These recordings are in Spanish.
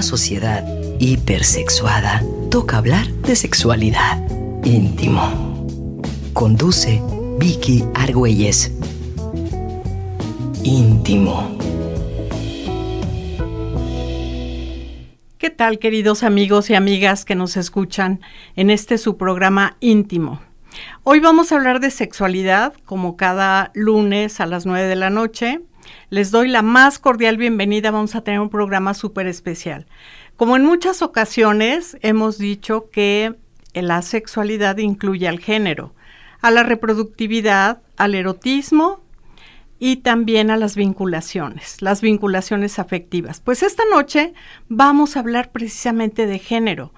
una sociedad hipersexuada, toca hablar de sexualidad. Íntimo. Conduce Vicky Argüelles. Íntimo. ¿Qué tal, queridos amigos y amigas que nos escuchan en este su programa íntimo? Hoy vamos a hablar de sexualidad, como cada lunes a las 9 de la noche. Les doy la más cordial bienvenida. Vamos a tener un programa súper especial. Como en muchas ocasiones hemos dicho que la sexualidad incluye al género, a la reproductividad, al erotismo y también a las vinculaciones, las vinculaciones afectivas. Pues esta noche vamos a hablar precisamente de género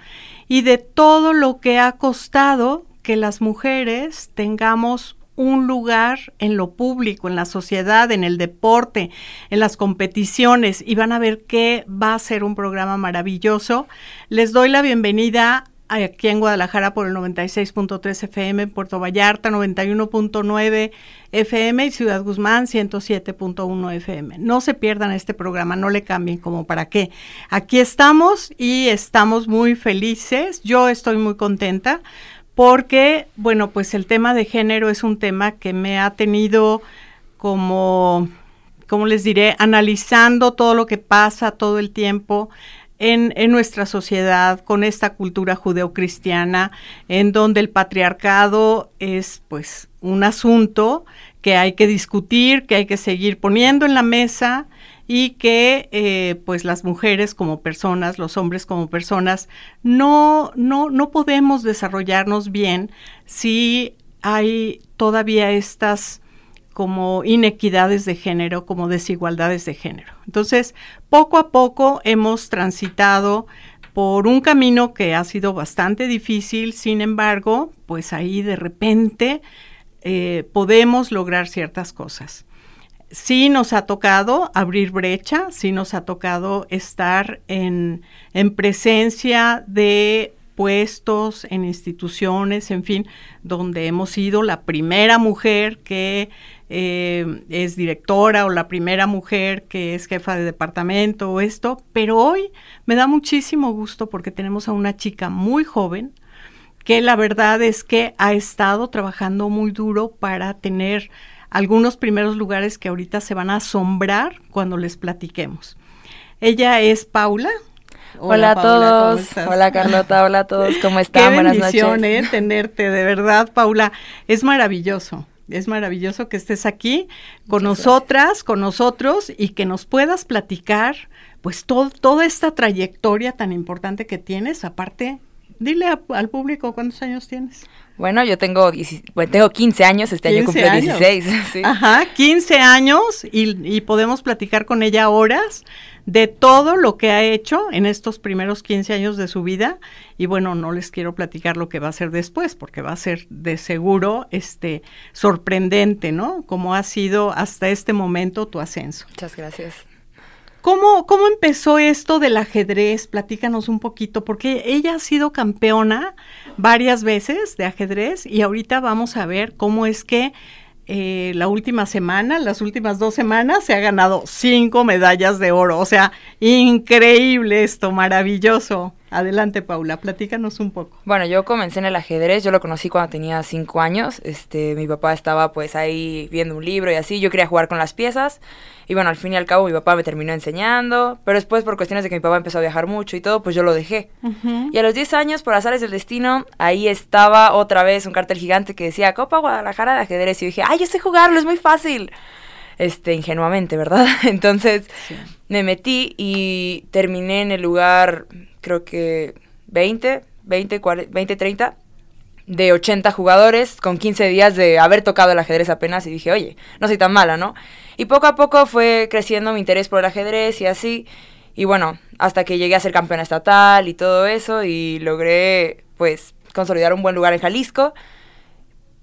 y de todo lo que ha costado que las mujeres tengamos un lugar en lo público, en la sociedad, en el deporte, en las competiciones y van a ver que va a ser un programa maravilloso. Les doy la bienvenida aquí en Guadalajara por el 96.3 FM, Puerto Vallarta 91.9 FM y Ciudad Guzmán 107.1 FM. No se pierdan este programa, no le cambien como para qué. Aquí estamos y estamos muy felices. Yo estoy muy contenta porque, bueno, pues el tema de género es un tema que me ha tenido como, como les diré, analizando todo lo que pasa todo el tiempo en, nuestra sociedad con esta cultura judeocristiana en donde el patriarcado es pues un asunto que hay que discutir, que hay que seguir poniendo en la mesa y que eh, pues las mujeres como personas, los hombres como personas, no, no, no podemos desarrollarnos bien si hay todavía estas como inequidades de género, como desigualdades de género. Entonces, poco a poco hemos transitado por un camino que ha sido bastante difícil, sin embargo, pues ahí de repente eh, podemos lograr ciertas cosas. Sí nos ha tocado abrir brecha, sí nos ha tocado estar en, en presencia de puestos, en instituciones, en fin, donde hemos sido la primera mujer que eh, es directora o la primera mujer que es jefa de departamento o esto, pero hoy me da muchísimo gusto porque tenemos a una chica muy joven que la verdad es que ha estado trabajando muy duro para tener algunos primeros lugares que ahorita se van a asombrar cuando les platiquemos. Ella es Paula. Hola, a todos. Hola Carlota, hola a todos. ¿Cómo están? Qué bendición, Eh, tenerte, de verdad, Paula. Es maravilloso es maravilloso que estés aquí con nosotras, con nosotros y que nos puedas platicar pues toda esta trayectoria tan importante que tienes. Aparte, dile al público cuántos años tienes. Bueno, yo tengo, tengo 15 años, este año cumple 16. Ajá, 15 años y, y podemos platicar con ella horas de todo lo que ha hecho en estos primeros 15 años de su vida y bueno, no les quiero platicar lo que va a ser después porque va a ser de seguro este sorprendente, ¿no? Como ha sido hasta este momento tu ascenso. Muchas gracias. ¿Cómo, ¿Cómo empezó esto del ajedrez? Platícanos un poquito, porque ella ha sido campeona varias veces de ajedrez y ahorita vamos a ver cómo es que eh, la última semana, las últimas dos semanas, se ha ganado cinco medallas de oro. O sea, increíble esto, maravilloso. Adelante, Paula, platícanos un poco. Bueno, yo comencé en el ajedrez, yo lo conocí cuando tenía cinco años. Este, mi papá estaba pues ahí viendo un libro y así. Yo quería jugar con las piezas. Y bueno, al fin y al cabo mi papá me terminó enseñando, pero después por cuestiones de que mi papá empezó a viajar mucho y todo, pues yo lo dejé. Y a los 10 años, por azares del destino, ahí estaba otra vez un cartel gigante que decía Copa Guadalajara de ajedrez y dije, ay, yo sé jugarlo, es muy fácil. Este, ingenuamente, ¿verdad? Entonces me metí y terminé en el lugar, creo que 20, 20, 40, 20, 30 de 80 jugadores con 15 días de haber tocado el ajedrez apenas y dije, oye, no soy tan mala, ¿no? Y poco a poco fue creciendo mi interés por el ajedrez y así. Y bueno, hasta que llegué a ser campeona estatal y todo eso y logré pues consolidar un buen lugar en Jalisco.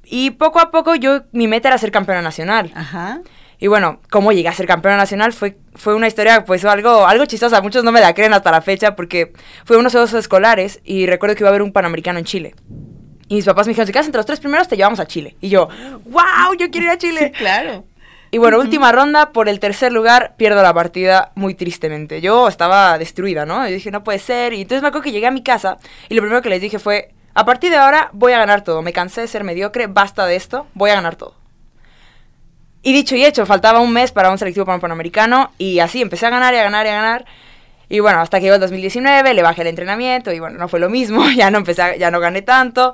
Y poco a poco yo, mi meta era ser campeona nacional. Ajá. Y bueno, cómo llegué a ser campeona nacional fue, fue una historia, pues algo, algo chistosa. Muchos no me la creen hasta la fecha porque fue unos juegos escolares y recuerdo que iba a haber un panamericano en Chile. Y mis papás me dijeron, si quedas entre los tres primeros, te llevamos a Chile. Y yo, wow, yo quiero ir a Chile. claro. Y bueno, última ronda, por el tercer lugar, pierdo la partida muy tristemente. Yo estaba destruida, ¿no? Y dije, no puede ser. Y entonces me acuerdo que llegué a mi casa y lo primero que les dije fue, a partir de ahora voy a ganar todo. Me cansé de ser mediocre, basta de esto, voy a ganar todo. Y dicho y hecho, faltaba un mes para un selectivo panamericano y así empecé a ganar y a ganar y a ganar. Y bueno, hasta que llegó el 2019, le bajé el entrenamiento y bueno, no fue lo mismo, ya no empecé, ya no gané tanto.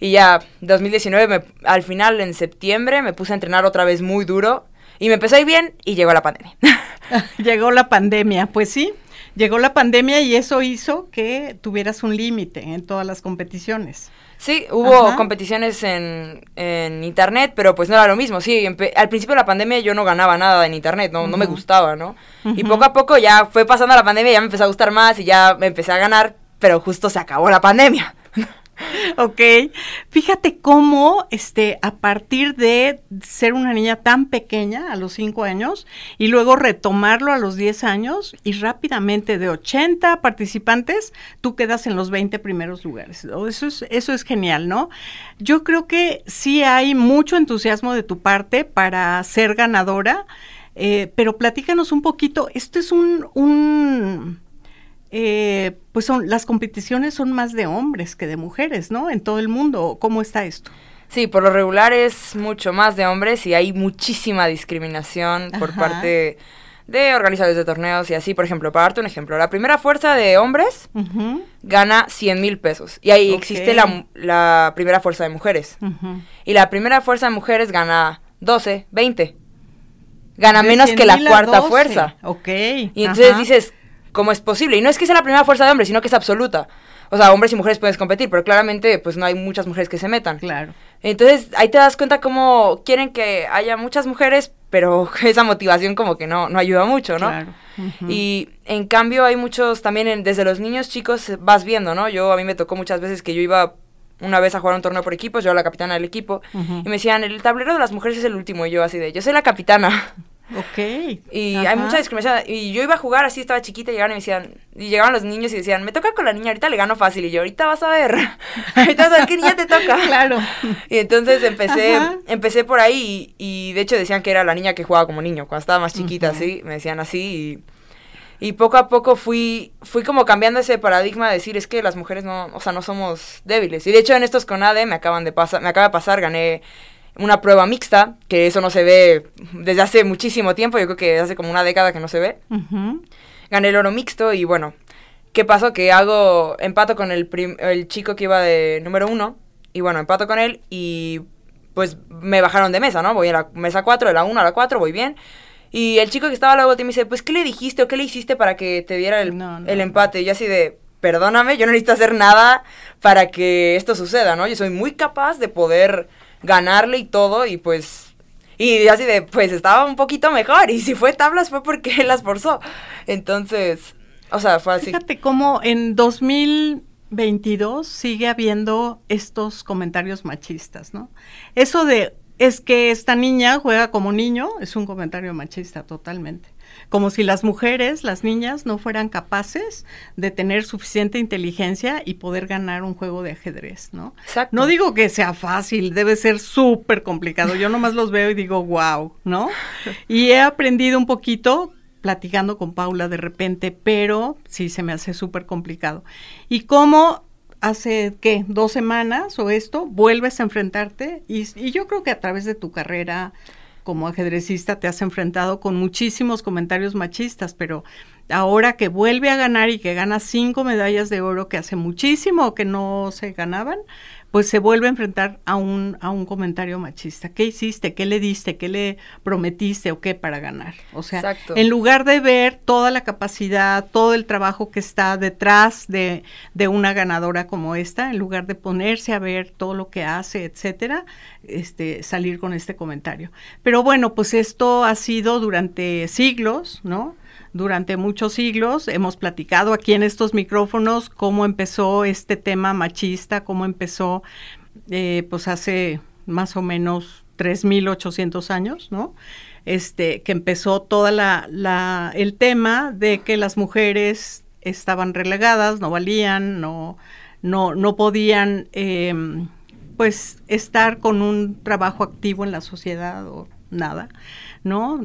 Y ya 2019, al final en septiembre, me puse a entrenar otra vez muy duro y me empezó a bien y llegó la pandemia. llegó la pandemia, pues sí, llegó la pandemia y eso hizo que tuvieras un límite en todas las competiciones. Sí, hubo competiciones en, internet, pero pues no era lo mismo. Sí, al principio de la pandemia yo no ganaba nada en internet, no, no me gustaba, ¿no? Y poco a poco ya fue pasando la pandemia, ya me empezó a gustar más y ya me empecé a ganar, pero justo se acabó la pandemia. ok. Fíjate cómo, este, a partir de ser una niña tan pequeña, a los 5 años, y luego retomarlo a los 10 años, y rápidamente de 80 participantes, tú quedas en los 20 primeros lugares. Eso es, eso es genial, ¿no? Yo creo que sí hay mucho entusiasmo de tu parte para ser ganadora, eh, pero platícanos un poquito, esto es un, un eh, pues son las competiciones son más de hombres que de mujeres, ¿no? En todo el mundo. ¿Cómo está esto? Sí, por lo regular es mucho más de hombres y hay muchísima discriminación por parte de organizadores de torneos y así. Por ejemplo, para darte un ejemplo, la primera fuerza de hombres gana 100 mil pesos y ahí existe la, primera fuerza de mujeres. Y la primera fuerza de mujeres gana 12, 20. Gana menos que la cuarta fuerza. Ok. Y entonces dices, cómo es posible. Y no es que sea la primera fuerza de hombres, sino que es absoluta. O sea, hombres y mujeres pueden competir, pero claramente pues no hay muchas mujeres que se metan. Claro. Entonces ahí te das cuenta cómo quieren que haya muchas mujeres, pero esa motivación como que no, no ayuda mucho, ¿no? Claro. Y en cambio hay muchos también, desde los niños chicos vas viendo, ¿no? Yo a mí me tocó muchas veces que yo iba una vez a jugar un torneo por equipos, yo era la capitana del equipo, y me decían, el tablero de las mujeres es el último, y yo así de, yo soy la capitana. Ok. Y hay mucha discriminación. Y yo iba a jugar así, estaba chiquita, y llegaban y me decían, y llegaban los niños y decían, me toca con la niña, ahorita le gano fácil. Y yo, ahorita vas a ver, ahorita vas a ver qué niña te toca. claro. Y entonces empecé, empecé por ahí y, de hecho decían que era la niña que jugaba como niño, cuando estaba más chiquita, así, me decían así y, y poco a poco fui, fui como cambiando ese paradigma de decir, es que las mujeres no, o sea, no somos débiles. Y de hecho en estos CONADE me acaban de pasar, me acaba de pasar, gané una prueba mixta, que eso no se ve desde hace muchísimo tiempo, yo creo que hace como una década que no se ve. Gané el oro mixto y bueno, ¿qué pasó? Que hago, empato con el, el chico que iba de número uno, y bueno, empato con él y pues me bajaron de mesa, ¿no? Voy a la mesa 4, de la 1 a la 4, voy bien. Y el chico que estaba luego te me dice, pues, ¿qué le dijiste o qué le hiciste para que te diera el, el empate? Y así de, perdóname, yo no necesito hacer nada para que esto suceda, ¿no? Yo soy muy capaz de poder ganarle y todo, y pues y así de, pues estaba un poquito mejor. Y si fue tablas fue porque él las forzó. Entonces, o sea, fue así. Fíjate cómo en 2022 sigue habiendo estos comentarios machistas, ¿no? Eso de, es que esta niña juega como niño, es un comentario machista totalmente como si las mujeres, las niñas, no fueran capaces de tener suficiente inteligencia y poder ganar un juego de ajedrez, ¿no? Exacto. No digo que sea fácil, debe ser súper complicado. Yo nomás los veo y digo, wow, ¿no? Y he aprendido un poquito platicando con Paula de repente, pero sí se me hace súper complicado. Y cómo hace, ¿qué? Dos semanas o esto, vuelves a enfrentarte y, y yo creo que a través de tu carrera como ajedrecista te has enfrentado con muchísimos comentarios machistas, pero ahora que vuelve a ganar y que gana cinco medallas de oro que hace muchísimo que no se ganaban, pues se vuelve a enfrentar a un, a un comentario machista. ¿Qué hiciste? ¿Qué le diste? ¿Qué le prometiste o qué para ganar? O sea, en lugar de ver toda la capacidad, todo el trabajo que está detrás de, de, una ganadora como esta, en lugar de ponerse a ver todo lo que hace, etcétera, este, salir con este comentario. Pero bueno, pues esto ha sido durante siglos, ¿no? Durante muchos siglos. Hemos platicado aquí en estos micrófonos cómo empezó este tema machista, cómo empezó eh, pues hace más o menos 3.800 años, ¿no? Este, que empezó toda la, la, el tema de que las mujeres estaban relegadas, no valían, no, no, no podían, em, pues, estar con un trabajo activo en la sociedad nada, ¿no?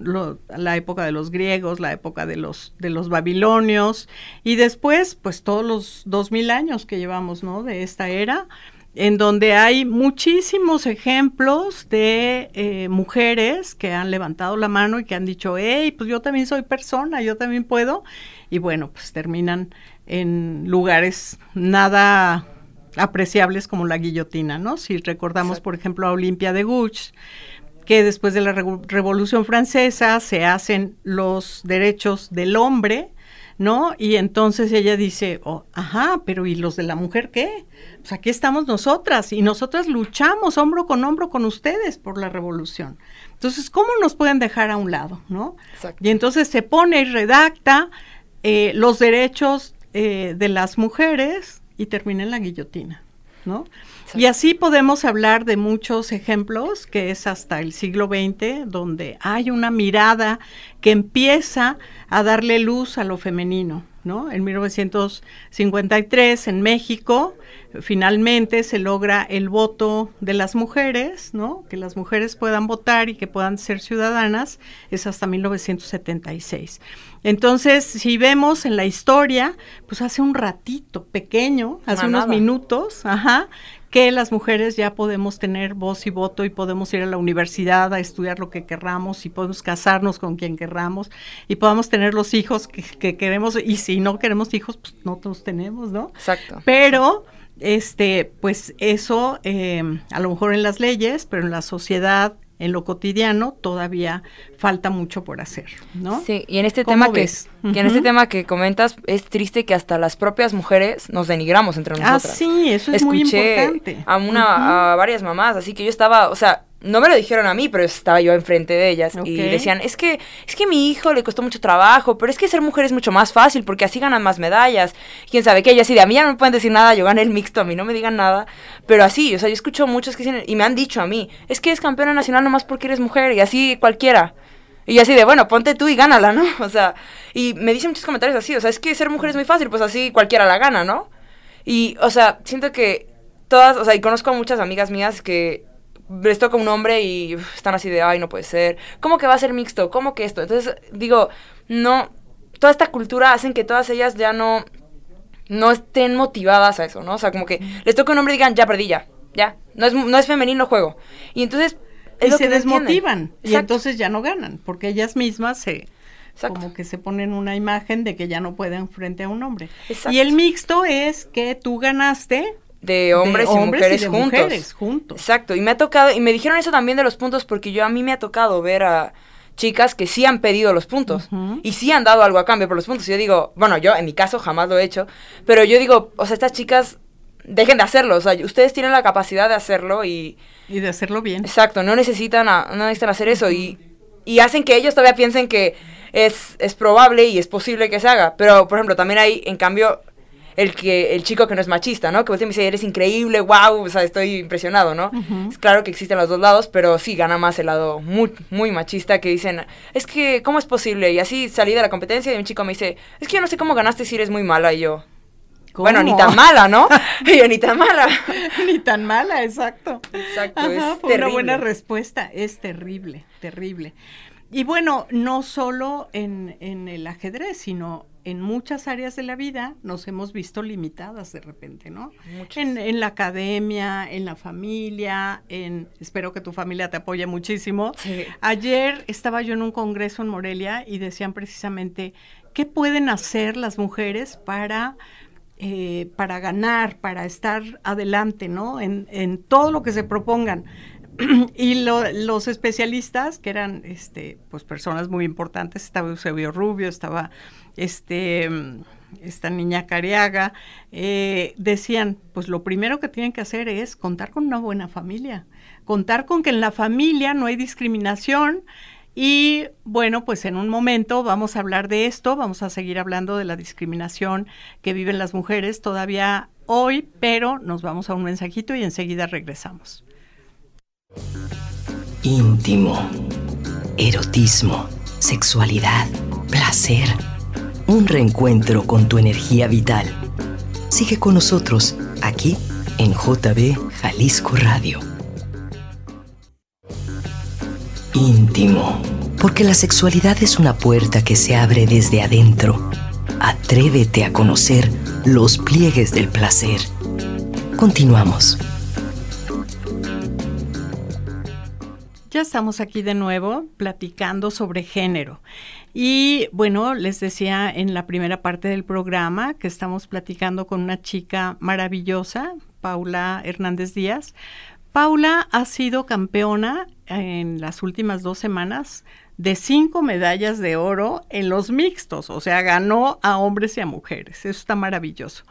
la época de los griegos, la época de los, de los babilonios, y después, pues todos los dos mil años que llevamos, ¿no? De esta era, en donde hay muchísimos ejemplos de eh, mujeres que han levantado la mano y que han dicho, hey, pues yo también soy persona, yo también puedo, y bueno, pues terminan en lugares nada apreciables como la guillotina, ¿no? Si recordamos, por ejemplo, a Olimpia de Gouges, que después de la Revolución Francesa se hacen los derechos del hombre, ¿no? Y entonces ella dice, oh, ajá, pero ¿y los de la mujer qué? Pues aquí estamos nosotras y nosotras luchamos hombro con hombro con ustedes por la revolución. Entonces, ¿cómo nos pueden dejar a un lado, no? Y entonces se pone y redacta eh, los derechos eh, de las mujeres y termina en la guillotina, ¿no? Y así podemos hablar de muchos ejemplos, que es hasta el siglo XX, donde hay una mirada que empieza a darle luz a lo femenino. ¿no? En 1953, en México, finalmente se logra el voto de las mujeres, ¿no? Que las mujeres puedan votar y que puedan ser ciudadanas, es hasta 1976. Entonces, si vemos en la historia, pues hace un ratito, pequeño, hace unos minutos, ajá, que las mujeres ya podemos tener voz y voto y podemos ir a la universidad a estudiar lo que querramos y podemos casarnos con quien querramos y podamos tener los hijos que, queremos y si no queremos hijos, pues no los tenemos, ¿no? Exacto. Pero este, pues eso, eh, a lo mejor en las leyes, pero en la sociedad en lo cotidiano todavía falta mucho por hacer, ¿no? Sí, y en este tema que, que en este tema que comentas es triste que hasta las propias mujeres nos denigramos entre ah, nosotras. Ah, sí, eso es muy importante. a una a varias mamás, así que yo estaba, o sea, no me lo dijeron a mí, pero estaba yo enfrente de ellas y decían, es que es que mi hijo le costó mucho trabajo, pero es que ser mujer es mucho más fácil porque así ganan más medallas. Quién sabe qué, y así de a mí ya no me pueden decir nada, yo gané el mixto, a mí no me digan nada, pero así, o sea, yo escucho muchos que dicen y me han dicho a mí, es que es campeona nacional nomás porque eres mujer y así cualquiera. Y así de, bueno, ponte tú y gánala, ¿no? O sea, y me dicen muchos comentarios así, o sea, es que ser mujer es muy fácil, pues así cualquiera la gana, ¿no? Y, o sea, siento que todas, o sea, y conozco a muchas amigas mías que les toca un hombre y están así de, ay, no puede ser. ¿Cómo que va a ser mixto? ¿Cómo que esto? Entonces, digo, no, toda esta cultura hacen que todas ellas ya no, no estén motivadas a eso, ¿no? O sea, como que les toca un hombre y digan, ya perdí, ya, ya, no es, no es femenino juego. Y entonces... Es y se desmotivan y entonces ya no ganan, porque ellas mismas se... Como que se ponen una imagen de que ya no pueden frente a un hombre. Y el mixto es que tú ganaste, de hombres, y mujeres juntos. juntos. Exacto, y me ha tocado, y me dijeron eso también de los puntos porque yo a mí me ha tocado ver a chicas que sí han pedido los puntos y sí han dado algo a cambio por los puntos. Y yo digo, bueno, yo en mi caso jamás lo he hecho, pero yo digo, o sea, estas chicas dejen de hacerlo, o sea, ustedes tienen la capacidad de hacerlo y... Y de hacerlo bien. Exacto, no necesitan, no necesitan hacer eso y, y hacen que ellos todavía piensen que es, es probable y es posible que se haga. Pero, por ejemplo, también hay, en cambio, el que el chico que no es machista, ¿no? Que me dice, eres increíble, wow, o sea, estoy impresionado, ¿no? Es claro que existen los dos lados, pero sí gana más el lado muy, muy machista que dicen, es que, ¿cómo es posible? Y así salí de la competencia y un chico me dice, es que yo no sé cómo ganaste si eres muy mala. Y yo, Bueno, ni tan mala, ¿no? y yo, ni tan mala. ni tan mala, exacto. Exacto, es fue una buena respuesta. Es terrible, terrible. Y bueno, no solo en, en el ajedrez, sino en muchas áreas de la vida nos hemos visto limitadas de repente, ¿no? En, la academia, en la familia, en espero que tu familia te apoye muchísimo. Ayer estaba yo en un congreso en Morelia y decían precisamente qué pueden hacer las mujeres para eh, para ganar, para estar adelante, ¿no? En, en todo lo que se propongan. y los especialistas, que eran este, pues personas muy importantes, estaba Eusebio Rubio, estaba este, esta niña Cariaga, eh, decían, pues lo primero que tienen que hacer es contar con una buena familia, contar con que en la familia no hay discriminación. Y bueno, pues en un momento vamos a hablar de esto, vamos a seguir hablando de la discriminación que viven las mujeres todavía hoy, pero nos vamos a un mensajito y enseguida regresamos. Íntimo, erotismo, sexualidad, placer un reencuentro con tu energía vital. Sigue con nosotros aquí en JB Jalisco Radio. íntimo. Porque la sexualidad es una puerta que se abre desde adentro. Atrévete a conocer los pliegues del placer. Continuamos. Estamos aquí de nuevo platicando sobre género. Y bueno, les decía en la primera parte del programa que estamos platicando con una chica maravillosa, Paula Hernández Díaz. Paula ha sido campeona en las últimas dos semanas de cinco medallas de oro en los mixtos, o sea, ganó a hombres y a mujeres. Eso está maravilloso.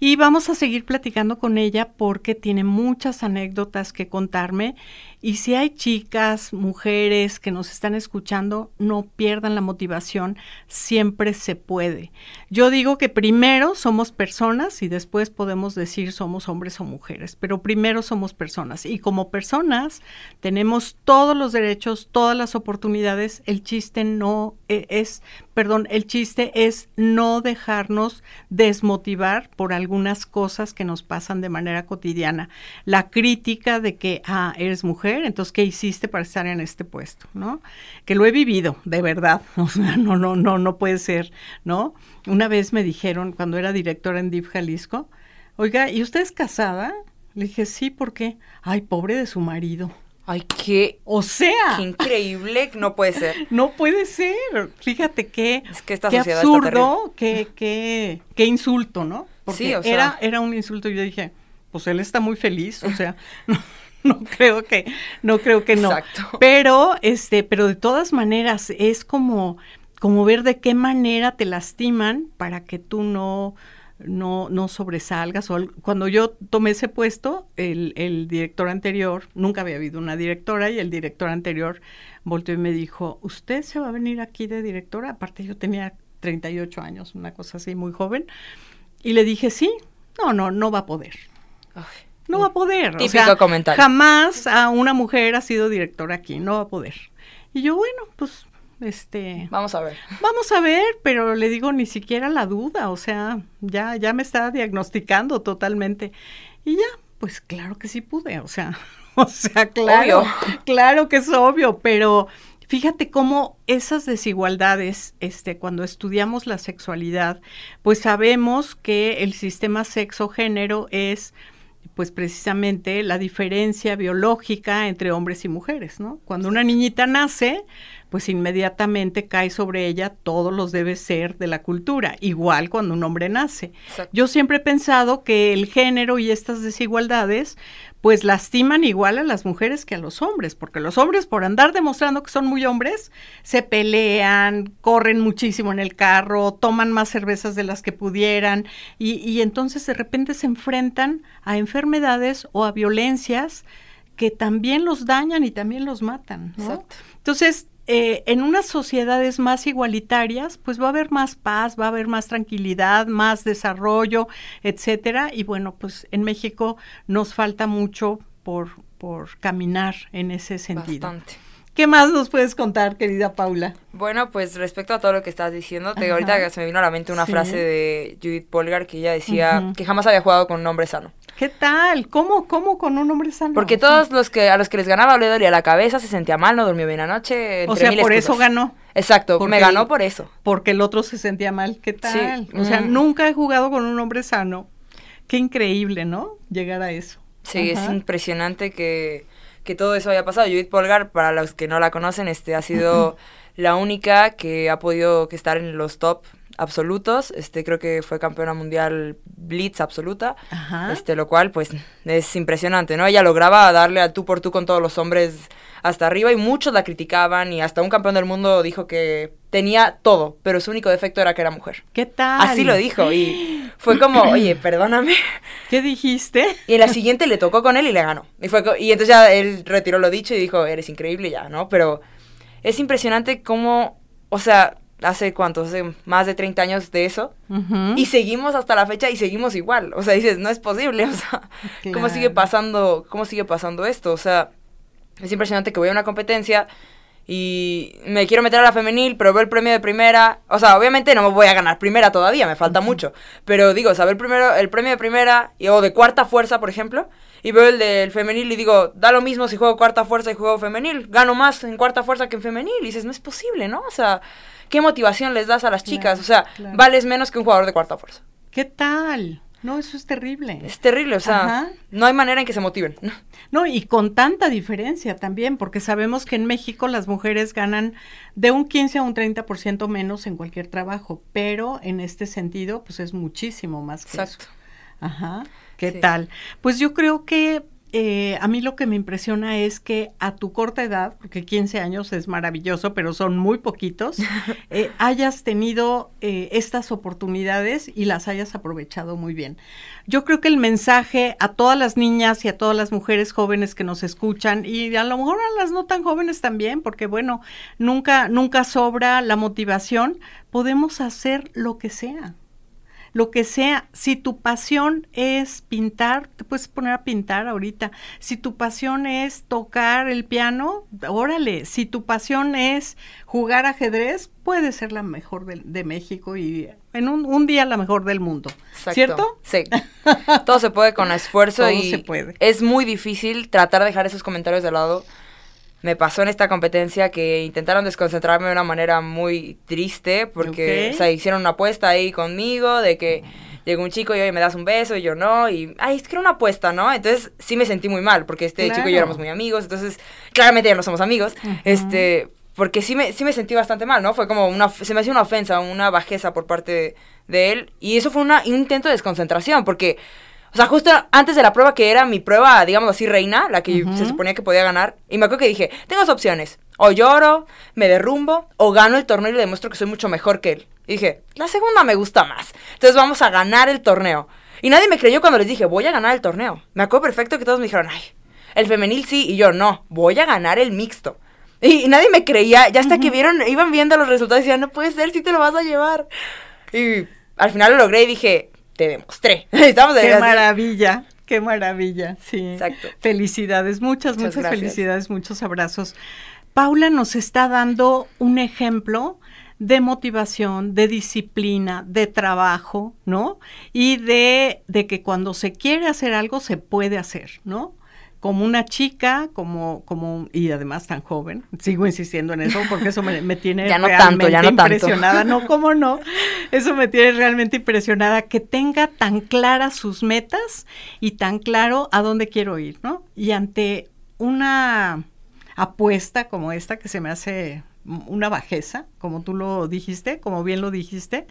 Y vamos a seguir platicando con ella porque tiene muchas anécdotas que contarme y si hay chicas, mujeres que nos están escuchando, no pierdan la motivación, siempre se puede. Yo digo que primero somos personas y después podemos decir somos hombres o mujeres, pero primero somos personas y como personas tenemos todos los derechos, todas las oportunidades. El chiste no eh, es perdón, el chiste es no dejarnos desmotivar por algunas cosas que nos pasan de manera cotidiana. La crítica de que, ah, eres mujer, entonces, ¿qué hiciste para estar en este puesto? ¿No? Que lo he vivido, de verdad. O sea, no, no, no, no puede ser, ¿no? Una vez me dijeron, cuando era directora en DIF Jalisco, oiga, ¿y usted es casada? Le dije, sí, ¿por qué? Ay, pobre de su marido. Ay, qué. O sea. Qué increíble, no puede ser. No puede ser. Fíjate qué, es que esta qué sociedad absurdo, qué, qué, qué insulto, ¿no? Porque Sí, o sea. era, era un insulto yo dije, pues él está muy feliz, o sea, no, no creo que, no creo que no. Exacto. Pero, este, pero de todas maneras, es como, como ver de qué manera te lastiman para que tú no, no, no sobresalgas. O al- cuando yo tomé ese puesto, el, el director anterior, nunca había habido una directora, y el director anterior volteó y me dijo, ¿usted se va a venir aquí de directora? Aparte yo tenía 38 años, una cosa así, muy joven. Y le dije, sí, no, no, no va a poder. Ay, No va a poder. o Típico sea, comentario. Jamás a una mujer ha sido directora aquí, no va a poder. Y yo, bueno, pues, este, Vamos a ver. vamos a ver, pero le digo ni siquiera la duda, o sea, ya, ya me está diagnosticando totalmente. Y ya, pues claro que sí pude, o sea, o sea, claro, Obvio. claro que es obvio, pero fíjate cómo esas desigualdades, este, cuando estudiamos la sexualidad, pues sabemos que el sistema sexo-género es pues precisamente la diferencia biológica entre hombres y mujeres, ¿no? Cuando una niñita nace, pues inmediatamente cae sobre ella todos los debe ser de la cultura, igual cuando un hombre nace. Exacto. Yo siempre he pensado que el género y estas desigualdades pues lastiman igual a las mujeres que a los hombres, porque los hombres por andar demostrando que son muy hombres, se pelean, corren muchísimo en el carro, toman más cervezas de las que pudieran y, y entonces de repente se enfrentan a enfermedades o a violencias que también los dañan y también los matan. ¿no? Exacto. Entonces, eh, en unas sociedades más igualitarias, pues va a haber más paz, va a haber más tranquilidad, más desarrollo, etcétera. Y bueno, pues en México nos falta mucho por, por caminar en ese sentido. Bastante. ¿Qué más nos puedes contar, querida Paula? Bueno, pues respecto a todo lo que estás diciendo, te, ahorita se me vino a la mente una Sí. frase de Judith Polgar que ella decía que jamás había jugado con un hombre sano. ¿Qué tal? ¿Cómo, cómo con un hombre sano? Porque todos los que a los que les ganaba le dolía la cabeza, se sentía mal, no durmió bien anoche. O sea, por eso ganó. Exacto, Porque me ganó por eso. Porque el otro se sentía mal. ¿Qué tal? Sí. O sea, Mm. nunca he jugado con un hombre sano. Qué increíble, ¿no? Llegar a eso. Sí, es impresionante que, que todo eso haya pasado. Judith Polgar, para los que no la conocen, este ha sido la única que ha podido que estar en los top absolutos. Este creo que fue campeona mundial blitz absoluta. Ajá. Este, lo cual, pues, es impresionante, ¿no? Ella lograba darle al tú por tú con todos los hombres hasta arriba y muchos la criticaban y hasta un campeón del mundo dijo que tenía todo, pero su único defecto era que era mujer. ¿Qué tal? Así lo dijo y fue como, oye, perdóname. ¿Qué dijiste? Y en la siguiente le tocó con él y le ganó. Y, fue y entonces ya él retiró lo dicho y dijo, eres increíble ya, ¿no? Pero es impresionante cómo, o sea, hace cuánto, hace más de 30 años de eso. Y seguimos hasta la fecha y seguimos igual. O sea, dices, no es posible. O sea, ¿cómo sigue pasando, cómo sigue pasando esto? O sea, es impresionante que voy a una competencia y me quiero meter a la femenil, pero veo el premio de primera. O sea, obviamente no me voy a ganar primera todavía, me falta mucho. Pero digo, saber primero el premio de primera y, o de cuarta fuerza, por ejemplo, y veo el del femenil y digo, da lo mismo si juego cuarta fuerza y juego femenil. Gano más en cuarta fuerza que en femenil. Y dices, no es posible, ¿no? O sea, ¿qué motivación les das a las chicas? o sea, vales menos que un jugador de cuarta fuerza. ¿Qué tal? No, eso es terrible. Es terrible, o sea, no hay manera en que se motiven. No, y con tanta diferencia también, porque sabemos que en México las mujeres ganan de un 15 a un 30% menos en cualquier trabajo, pero en este sentido, pues es muchísimo más que Exacto. Ajá. ¿Qué tal? Pues yo creo que eh, a mí lo que me impresiona es que a tu corta edad, porque 15 años es maravilloso, pero son muy poquitos, eh, hayas tenido eh, estas oportunidades y las hayas aprovechado muy bien. Yo creo que el mensaje a todas las niñas y a todas las mujeres jóvenes que nos escuchan, y a lo mejor a las no tan jóvenes también, porque bueno, nunca, nunca sobra la motivación, podemos hacer lo que sea lo que sea. Si tu pasión es pintar, te puedes poner a pintar ahorita. Si tu pasión es tocar el piano, órale. Si tu pasión es jugar ajedrez, puede ser la mejor de, México y en un, día la mejor del mundo. ¿Cierto? Sí. Todo se puede con esfuerzo Todo y se puede. es muy difícil tratar de dejar esos comentarios de lado me pasó en esta competencia que intentaron desconcentrarme de una manera muy triste porque, o sea, hicieron una apuesta ahí conmigo de que llegó un chico y oye, me das un beso y yo no, y, ay, es que era una apuesta, ¿no? Entonces sí me sentí muy mal porque este chico y yo éramos muy amigos, entonces claramente ya no somos amigos, este, porque sí me, sí me sentí bastante mal, ¿no? Fue como una, se me hacía una ofensa, una bajeza por parte de, de él y eso fue una, un intento de desconcentración porque o sea, justo antes de la prueba que era mi prueba, digamos así, reina, la que se suponía que podía ganar, y me acuerdo que dije, tengo dos opciones, o lloro, me derrumbo, o gano el torneo y le demuestro que soy mucho mejor que él. Y dije, la segunda me gusta más, entonces vamos a ganar el torneo. Y nadie me creyó cuando les dije, voy a ganar el torneo. Me acuerdo perfecto que todos me dijeron, ay, el femenil sí, y yo no, voy a ganar el mixto. Y, nadie me creía, ya hasta que vieron, iban viendo los resultados y decían, no puede ser, si te lo vas a llevar. Y al final lo logré y dije, te demostré. Estamos qué maravilla, qué maravilla, sí. Exacto. Felicidades, muchas, muchas, felicidades, muchos abrazos. Paula nos está dando un ejemplo de motivación, de disciplina, de trabajo, ¿no? Y de, de que cuando se quiere hacer algo se puede hacer, ¿no? Como una chica, como, como, y además tan joven, sigo insistiendo en eso porque eso me, tiene realmente impresionada, no, cómo no, eso me tiene realmente impresionada, que tenga tan claras sus metas y tan claro a dónde quiero ir, ¿no? Y ante una apuesta como esta que se me hace una bajeza, como tú lo dijiste, como bien lo dijiste,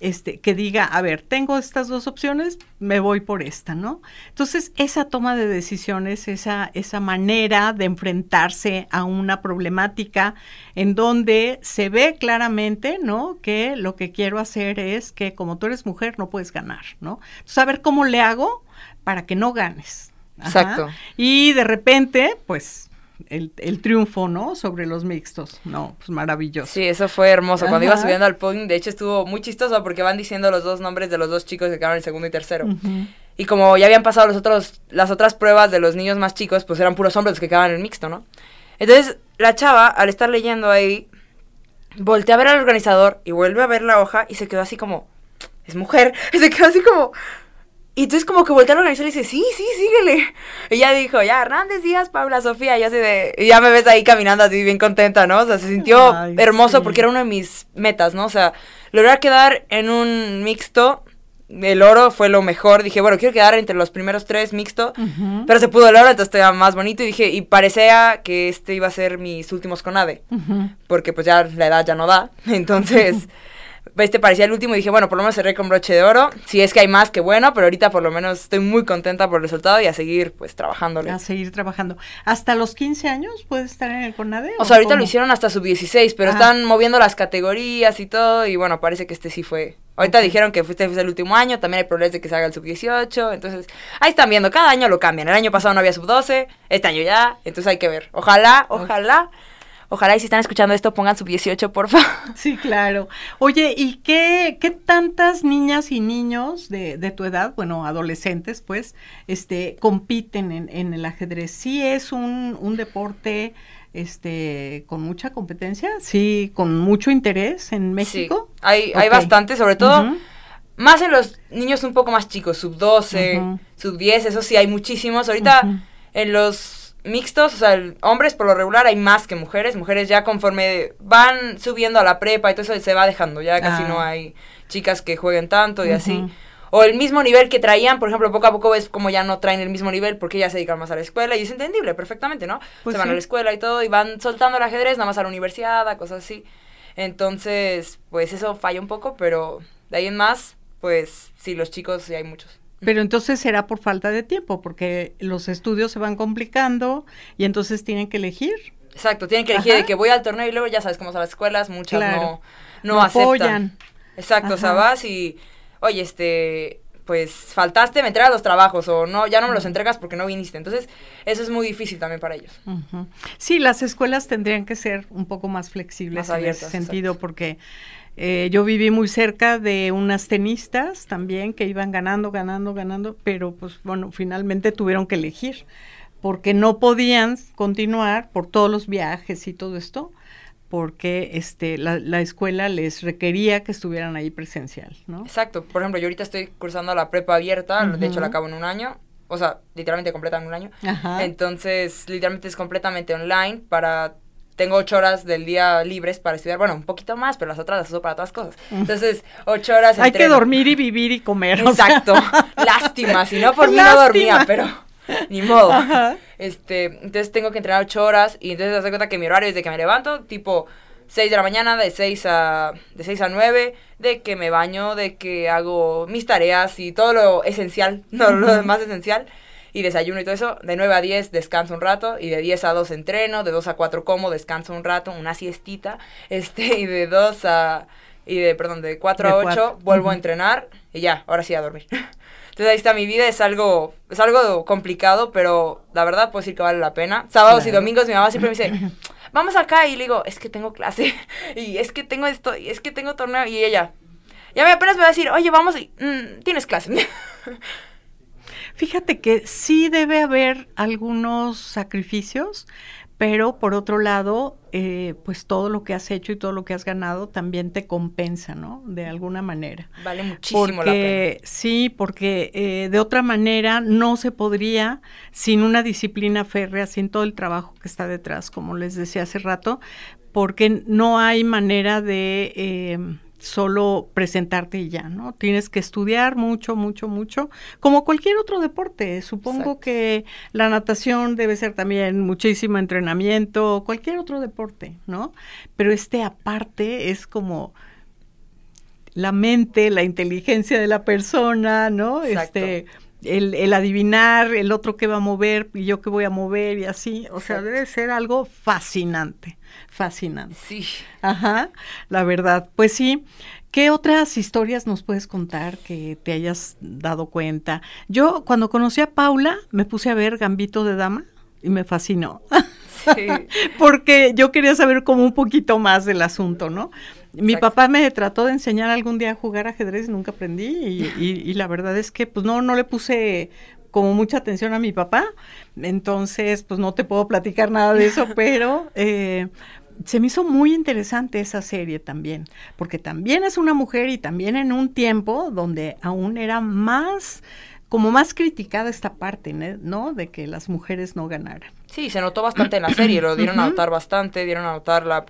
este, que diga, a ver, tengo estas dos opciones, me voy por esta, ¿no? Entonces, esa toma de decisiones, esa, esa manera de enfrentarse a una problemática en donde se ve claramente, ¿no? Que lo que quiero hacer es que como tú eres mujer, no puedes ganar, ¿no? Entonces, a ver cómo le hago para que no ganes. Exacto. Y de repente, pues el, el, triunfo, ¿no? Sobre los mixtos. No, pues maravilloso. Sí, eso fue hermoso. Cuando iba subiendo al podium, de hecho estuvo muy chistoso porque van diciendo los dos nombres de los dos chicos que quedaron en segundo y tercero. Y como ya habían pasado los otros, las otras pruebas de los niños más chicos, pues eran puros hombres los que quedaban en el mixto, ¿no? Entonces, la chava, al estar leyendo ahí, voltea a ver al organizador y vuelve a ver la hoja y se quedó así como, es mujer, y se quedó así como, y entonces como que voltea a organizar y dice, sí, sí, síguele. Y ya dijo, ya, Hernández Díaz, Paula, Sofía, ya se de... Y ya me ves ahí caminando así bien contenta, ¿no? O sea, se sintió hermoso porque era una de mis metas, ¿no? O sea, lograr quedar en un mixto, el oro fue lo mejor. Dije, bueno, quiero quedar entre los primeros tres mixto, pero se pudo el oro, entonces estaba más bonito. Y dije, y parecía que este iba a ser mis últimos con ADE, porque pues ya la edad ya no da. Entonces... este parecía el último y dije, bueno, por lo menos cerré con broche de oro. Si es que hay más, que bueno, pero ahorita por lo menos estoy muy contenta por el resultado y a seguir pues trabajándole. A seguir trabajando. ¿Hasta los 15 años puedes estar en el CONADE? O, sea, ahorita lo hicieron hasta sub 16, pero están moviendo las categorías y todo y bueno, parece que este sí fue... Ahorita dijeron que este fue el último año, también hay problemas de que salga el sub 18, entonces ahí están viendo, cada año lo cambian. El año pasado no había sub 12, este año ya, entonces hay que ver. Ojalá, ojalá Ojalá y si están escuchando esto pongan sub 18, por favor. Sí, claro. Oye, ¿y qué, qué tantas niñas y niños de, de, tu edad, bueno, adolescentes, pues, este, compiten en, en el ajedrez? Sí es un, un deporte este, con mucha competencia, sí, con mucho interés en México. Sí, hay, hay bastante, sobre todo, más en los niños un poco más chicos, sub 12, sub 10, eso sí, hay muchísimos. Ahorita en los mixtos, o sea, hombres por lo regular hay más que mujeres, mujeres ya conforme van subiendo a la prepa y todo eso se va dejando, ya casi no ah. hay chicas que jueguen tanto y así o el mismo nivel que traían, por ejemplo, poco a poco ves como ya no traen el mismo nivel porque ya se dedican más a la escuela y es entendible perfectamente, ¿no? Pues se van a la escuela y todo y van soltando el ajedrez nada más a la universidad, a cosas así. Entonces, pues eso falla un poco, pero de ahí en más, pues sí, los chicos sí hay muchos. Pero entonces será por falta de tiempo, porque los estudios se van complicando y entonces tienen que elegir. Exacto, tienen que elegir de que voy al torneo y luego ya sabes cómo son las escuelas, muchas no, no, aceptan. Exacto, o sea, vas y oye, este, pues faltaste, me entregas los trabajos o no, ya no me los entregas porque no viniste. Entonces, eso es muy difícil también para ellos. Sí, las escuelas tendrían que ser un poco más flexibles en ese sentido porque eh, yo viví muy cerca de unas tenistas también que iban ganando, ganando, ganando, pero pues bueno, finalmente tuvieron que elegir porque no podían continuar por todos los viajes y todo esto porque este, la, escuela les requería que estuvieran ahí presencial, ¿no? Exacto. Por ejemplo, yo ahorita estoy cursando la prepa abierta, de hecho la acabo en un año, o sea, literalmente completa en un año. Entonces, literalmente es completamente online para... Tengo ocho horas del día libres para estudiar, bueno, un poquito más, pero las otras las uso para otras cosas. Entonces, ocho horas... Hay que dormir y vivir y comer. Exacto. Lástima, si no por mí no dormía, pero... ni modo. Este, entonces tengo que entrenar ocho horas y entonces te das cuenta que mi horario es de que me levanto, tipo 6 de la mañana, de 6 a, de 6 a 9, de que me baño, de que hago mis tareas y todo lo esencial, no lo más esencial, y desayuno y todo eso, de 9 a 10 descanso un rato, y de 10 a 2 entreno, de 2 a 4 como, descanso un rato, una siestita, este, y de 2 a, y de, perdón, de 4 a 8 vuelvo a entrenar, y ya, ahora sí a dormir. Entonces ahí está, mi vida es algo, es algo complicado, pero la verdad puedo decir que vale la pena. Sábados y domingos mi mamá siempre me dice, vamos acá, y le digo, es que tengo clase, y es que tengo esto, y es que tengo torneo, y ella, ya me apenas me va a decir, oye, vamos, y, mm, tienes clase. Fíjate que sí debe haber algunos sacrificios, pero por otro lado, eh, pues todo lo que has hecho y todo lo que has ganado también te compensa, ¿no? De alguna manera. Vale muchísimo la pena. Sí, porque eh, de otra manera no se podría, sin una disciplina férrea, sin todo el trabajo que está detrás, como les decía hace rato, porque no hay manera de... Eh, solo presentarte y ya, ¿no? Tienes que estudiar mucho, mucho, mucho, como cualquier otro deporte. Supongo que la natación debe ser también muchísimo entrenamiento, cualquier otro deporte, ¿no? Pero este aparte es como la mente, la inteligencia de la persona, ¿no? Este el, el, adivinar el otro que va a mover y yo que voy a mover y así. O sea, debe ser algo fascinante, fascinante. Sí. Ajá, la verdad. Pues sí. ¿Qué otras historias nos puedes contar que te hayas dado cuenta? Yo cuando conocí a Paula me puse a ver Gambito de Dama y me fascinó. Sí. Porque yo quería saber como un poquito más del asunto, ¿no? Mi papá me trató de enseñar algún día a jugar ajedrez, nunca aprendí y, la verdad es que pues no, no le puse como mucha atención a mi papá, entonces pues no te puedo platicar nada de eso, pero eh, se me hizo muy interesante esa serie también, porque también es una mujer y también en un tiempo donde aún era más como más criticada esta parte, ¿no? De que las mujeres no ganaran. Sí, se notó bastante en la serie, lo dieron a notar bastante, dieron a notar la,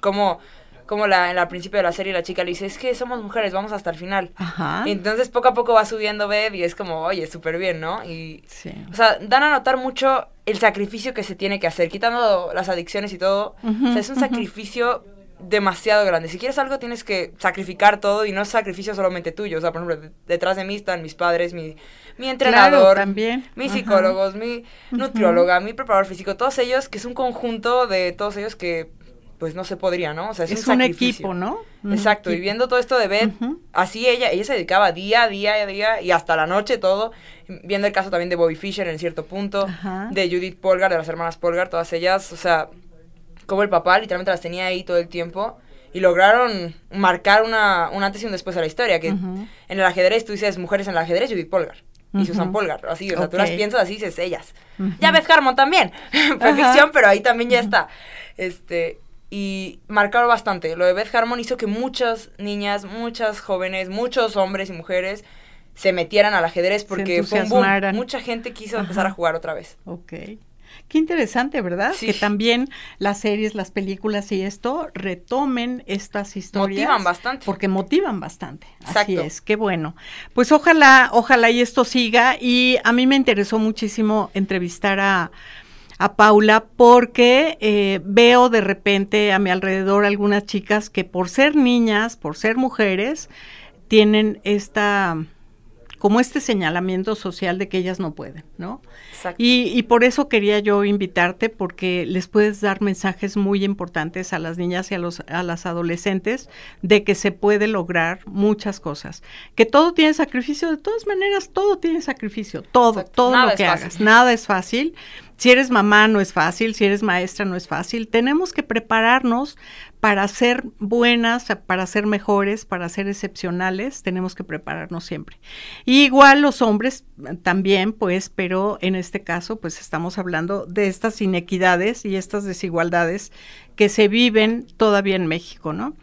cómo como la, en el principio de la serie la chica le dice, es que somos mujeres, vamos hasta el final. Ajá. Y entonces poco a poco va subiendo Beb y es como, oye, súper bien, ¿no? Y, sí. o sea, dan a notar mucho el sacrificio que se tiene que hacer, quitando las adicciones y todo. o sea, es un sacrificio demasiado grande. Si quieres algo tienes que sacrificar todo y no es sacrificio solamente tuyo. O sea, por ejemplo, detrás de mí están mis padres, mi, mi entrenador, también. mis psicólogos, mi nutrióloga, mi preparador físico, todos ellos, que es un conjunto de todos ellos que pues no se podría, ¿no? O sea, es, un, equipo, ¿no? Exacto, y viendo todo esto de Beth, así ella, ella se dedicaba día a día a día y hasta la noche todo, viendo el caso también de Bobby Fischer en cierto punto, de Judith Polgar, de las hermanas Polgar, todas ellas, o sea, como el papá literalmente las tenía ahí todo el tiempo y lograron marcar una, un antes y un después a la historia, que en el ajedrez tú dices mujeres en el ajedrez, Judith Polgar. y Susan Polgar, así, o sea, tú las piensas así, dices ellas. Ya ves Harmon también, fue ficción, pero ahí también ya está. Este, y marcaron bastante. Lo de Beth Harmon hizo que muchas niñas, muchas jóvenes, muchos hombres y mujeres se metieran al ajedrez porque fue un boom. Mucha gente quiso empezar a jugar otra vez. Ok. Qué interesante, ¿verdad? Que también las series, las películas y esto retomen estas historias. Motivan bastante. Porque motivan bastante. Así es, qué bueno. Pues ojalá, ojalá y esto siga. Y a mí me interesó muchísimo entrevistar a, a Paula porque eh, veo de repente a mi alrededor algunas chicas que por ser niñas, por ser mujeres, tienen esta como este señalamiento social de que ellas no pueden, ¿no? Exacto. Y, por eso quería yo invitarte, porque les puedes dar mensajes muy importantes a las niñas y a, los, a las adolescentes de que se puede lograr muchas cosas. Que todo tiene sacrificio, de todas maneras, todo tiene sacrificio, todo, todo lo que hagas. Nada es fácil. Si eres mamá no es fácil, si eres maestra no es fácil. Tenemos que prepararnos para ser buenas, para ser mejores, para ser excepcionales, tenemos que prepararnos siempre. Igual los hombres también, pues, pero en este caso, pues estamos hablando de estas inequidades y estas desigualdades que se viven todavía en México, ¿no?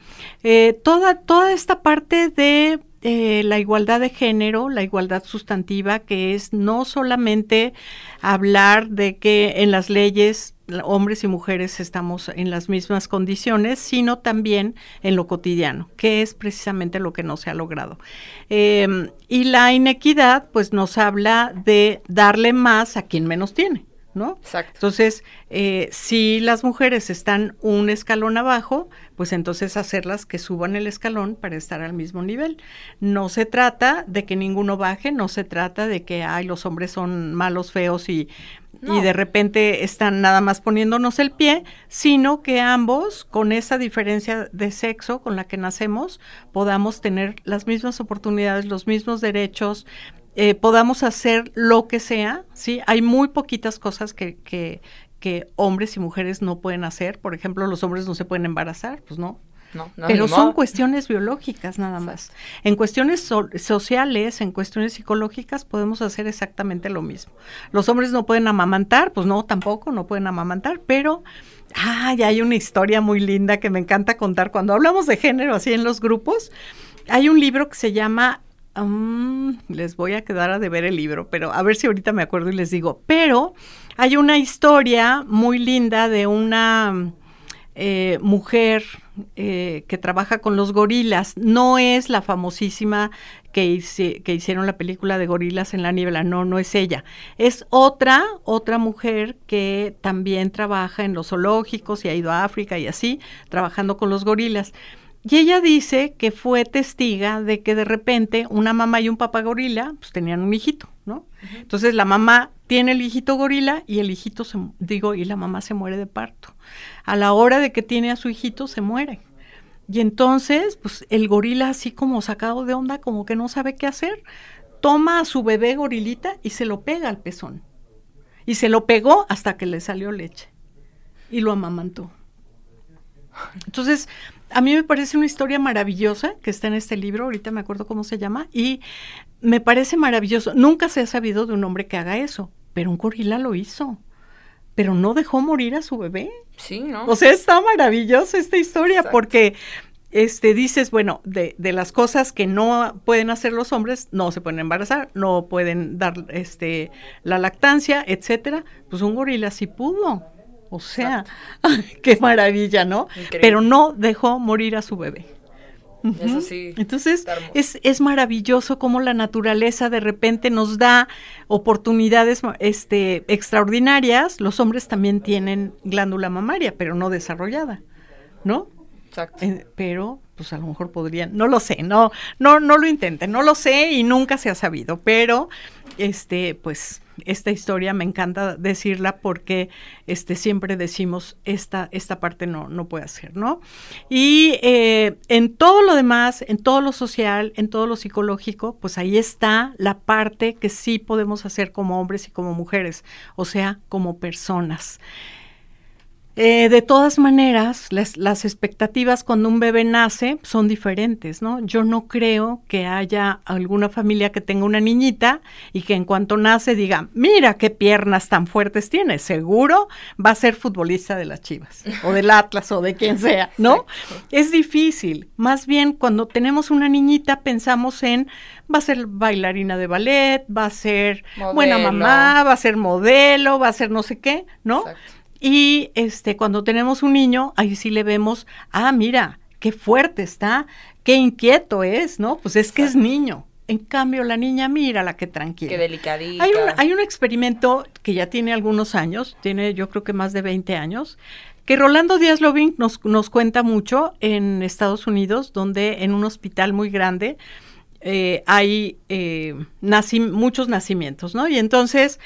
Eh, toda, toda esta parte de eh, la igualdad de género, la igualdad sustantiva, que es no solamente hablar de que en las leyes hombres y mujeres estamos en las mismas condiciones, sino también en lo cotidiano, que es precisamente lo que no se ha logrado. Em, y la inequidad, pues nos habla de darle más a quien menos tiene. ¿No? Exacto. Entonces, eh, si las mujeres están un escalón abajo, pues entonces hacerlas que suban el escalón para estar al mismo nivel. No se trata de que ninguno baje, no se trata de que, ay, los hombres son malos, feos y, y de repente están nada más poniéndonos el pie, sino que ambos, con esa diferencia de sexo con la que nacemos, podamos tener las mismas oportunidades, los mismos derechos, eh, podamos hacer lo que sea, ¿sí? Hay muy poquitas cosas que, que, que, hombres y mujeres no pueden hacer. Por ejemplo, los hombres no se pueden embarazar, pues no. No, Pero son cuestiones biológicas nada más. En cuestiones sociales, en cuestiones psicológicas, podemos hacer exactamente lo mismo. Los hombres no pueden amamantar, pues no, tampoco, no pueden amamantar, pero ay, hay una historia muy linda que me encanta contar cuando hablamos de género así en los grupos. Hay un libro que se llama les voy a quedar a deber el libro, pero a ver si ahorita me acuerdo y les digo. Pero hay una historia muy linda de una eh, mujer eh, que trabaja con los gorilas. No es la famosísima que, que hicieron la película de gorilas en la niebla, no, no es ella. Es otra, otra mujer que también trabaja en los zoológicos y ha ido a África y así, trabajando con los gorilas. Y ella dice que fue testiga de que de repente una mamá y un papá gorila pues tenían un hijito, ¿no? Entonces la mamá tiene el hijito gorila y el hijito se digo y la mamá se muere de parto. A la hora de que tiene a su hijito se muere. Y entonces, pues el gorila así como sacado de onda, como que no sabe qué hacer, toma a su bebé gorilita y se lo pega al pezón. Y se lo pegó hasta que le salió leche. Y lo amamantó. Entonces, a mí me parece una historia maravillosa que está en este libro, ahorita me acuerdo cómo se llama, y me parece maravilloso. Nunca se ha sabido de un hombre que haga eso, pero un gorila lo hizo. Pero no dejó morir a su bebé. Sí, ¿no? O sea, está maravillosa esta historia porque este, dices, bueno, de, de, las cosas que no pueden hacer los hombres, no se pueden embarazar, no pueden dar este, la lactancia, etcétera. Pues un gorila sí pudo. O sea, qué maravilla, ¿no? Pero no dejó morir a su bebé. Eso sí. Entonces, es, es, maravilloso cómo la naturaleza de repente nos da oportunidades este, extraordinarias. Los hombres también tienen glándula mamaria, pero no desarrollada, ¿no? Exacto. Eh, pero, pues a lo mejor podrían, no lo sé, no, no, no lo intenten, no lo sé y nunca se ha sabido, pero, este, pues esta historia me encanta decirla porque este, siempre decimos esta, esta parte no, no puede ser, ¿no? Y eh, en todo lo demás, en todo lo social, en todo lo psicológico, pues ahí está la parte que sí podemos hacer como hombres y como mujeres, o sea, como personas. Eh, de todas maneras, las, las, expectativas cuando un bebé nace son diferentes, ¿no? Yo no creo que haya alguna familia que tenga una niñita y que en cuanto nace diga, mira qué piernas tan fuertes tiene, seguro va a ser futbolista de las Chivas o del Atlas o de quien sea, ¿no? Es difícil. Más bien, cuando tenemos una niñita pensamos en, va a ser bailarina de ballet, va a ser buena mamá, va a ser modelo, va a ser no sé qué, ¿no? Exacto. Y este, cuando tenemos un niño, ahí sí le vemos, ah, mira, qué fuerte está, qué inquieto es, ¿no? Pues es que es niño. En cambio, la niña, mira la que tranquila. Qué delicadita. Hay un, hay un experimento que ya tiene algunos años, tiene yo creo que más de 20 años, que Rolando Díaz Loving nos, nos cuenta mucho en Estados Unidos, donde en un hospital muy grande eh, hay eh, muchos nacimientos, ¿no? Y entonces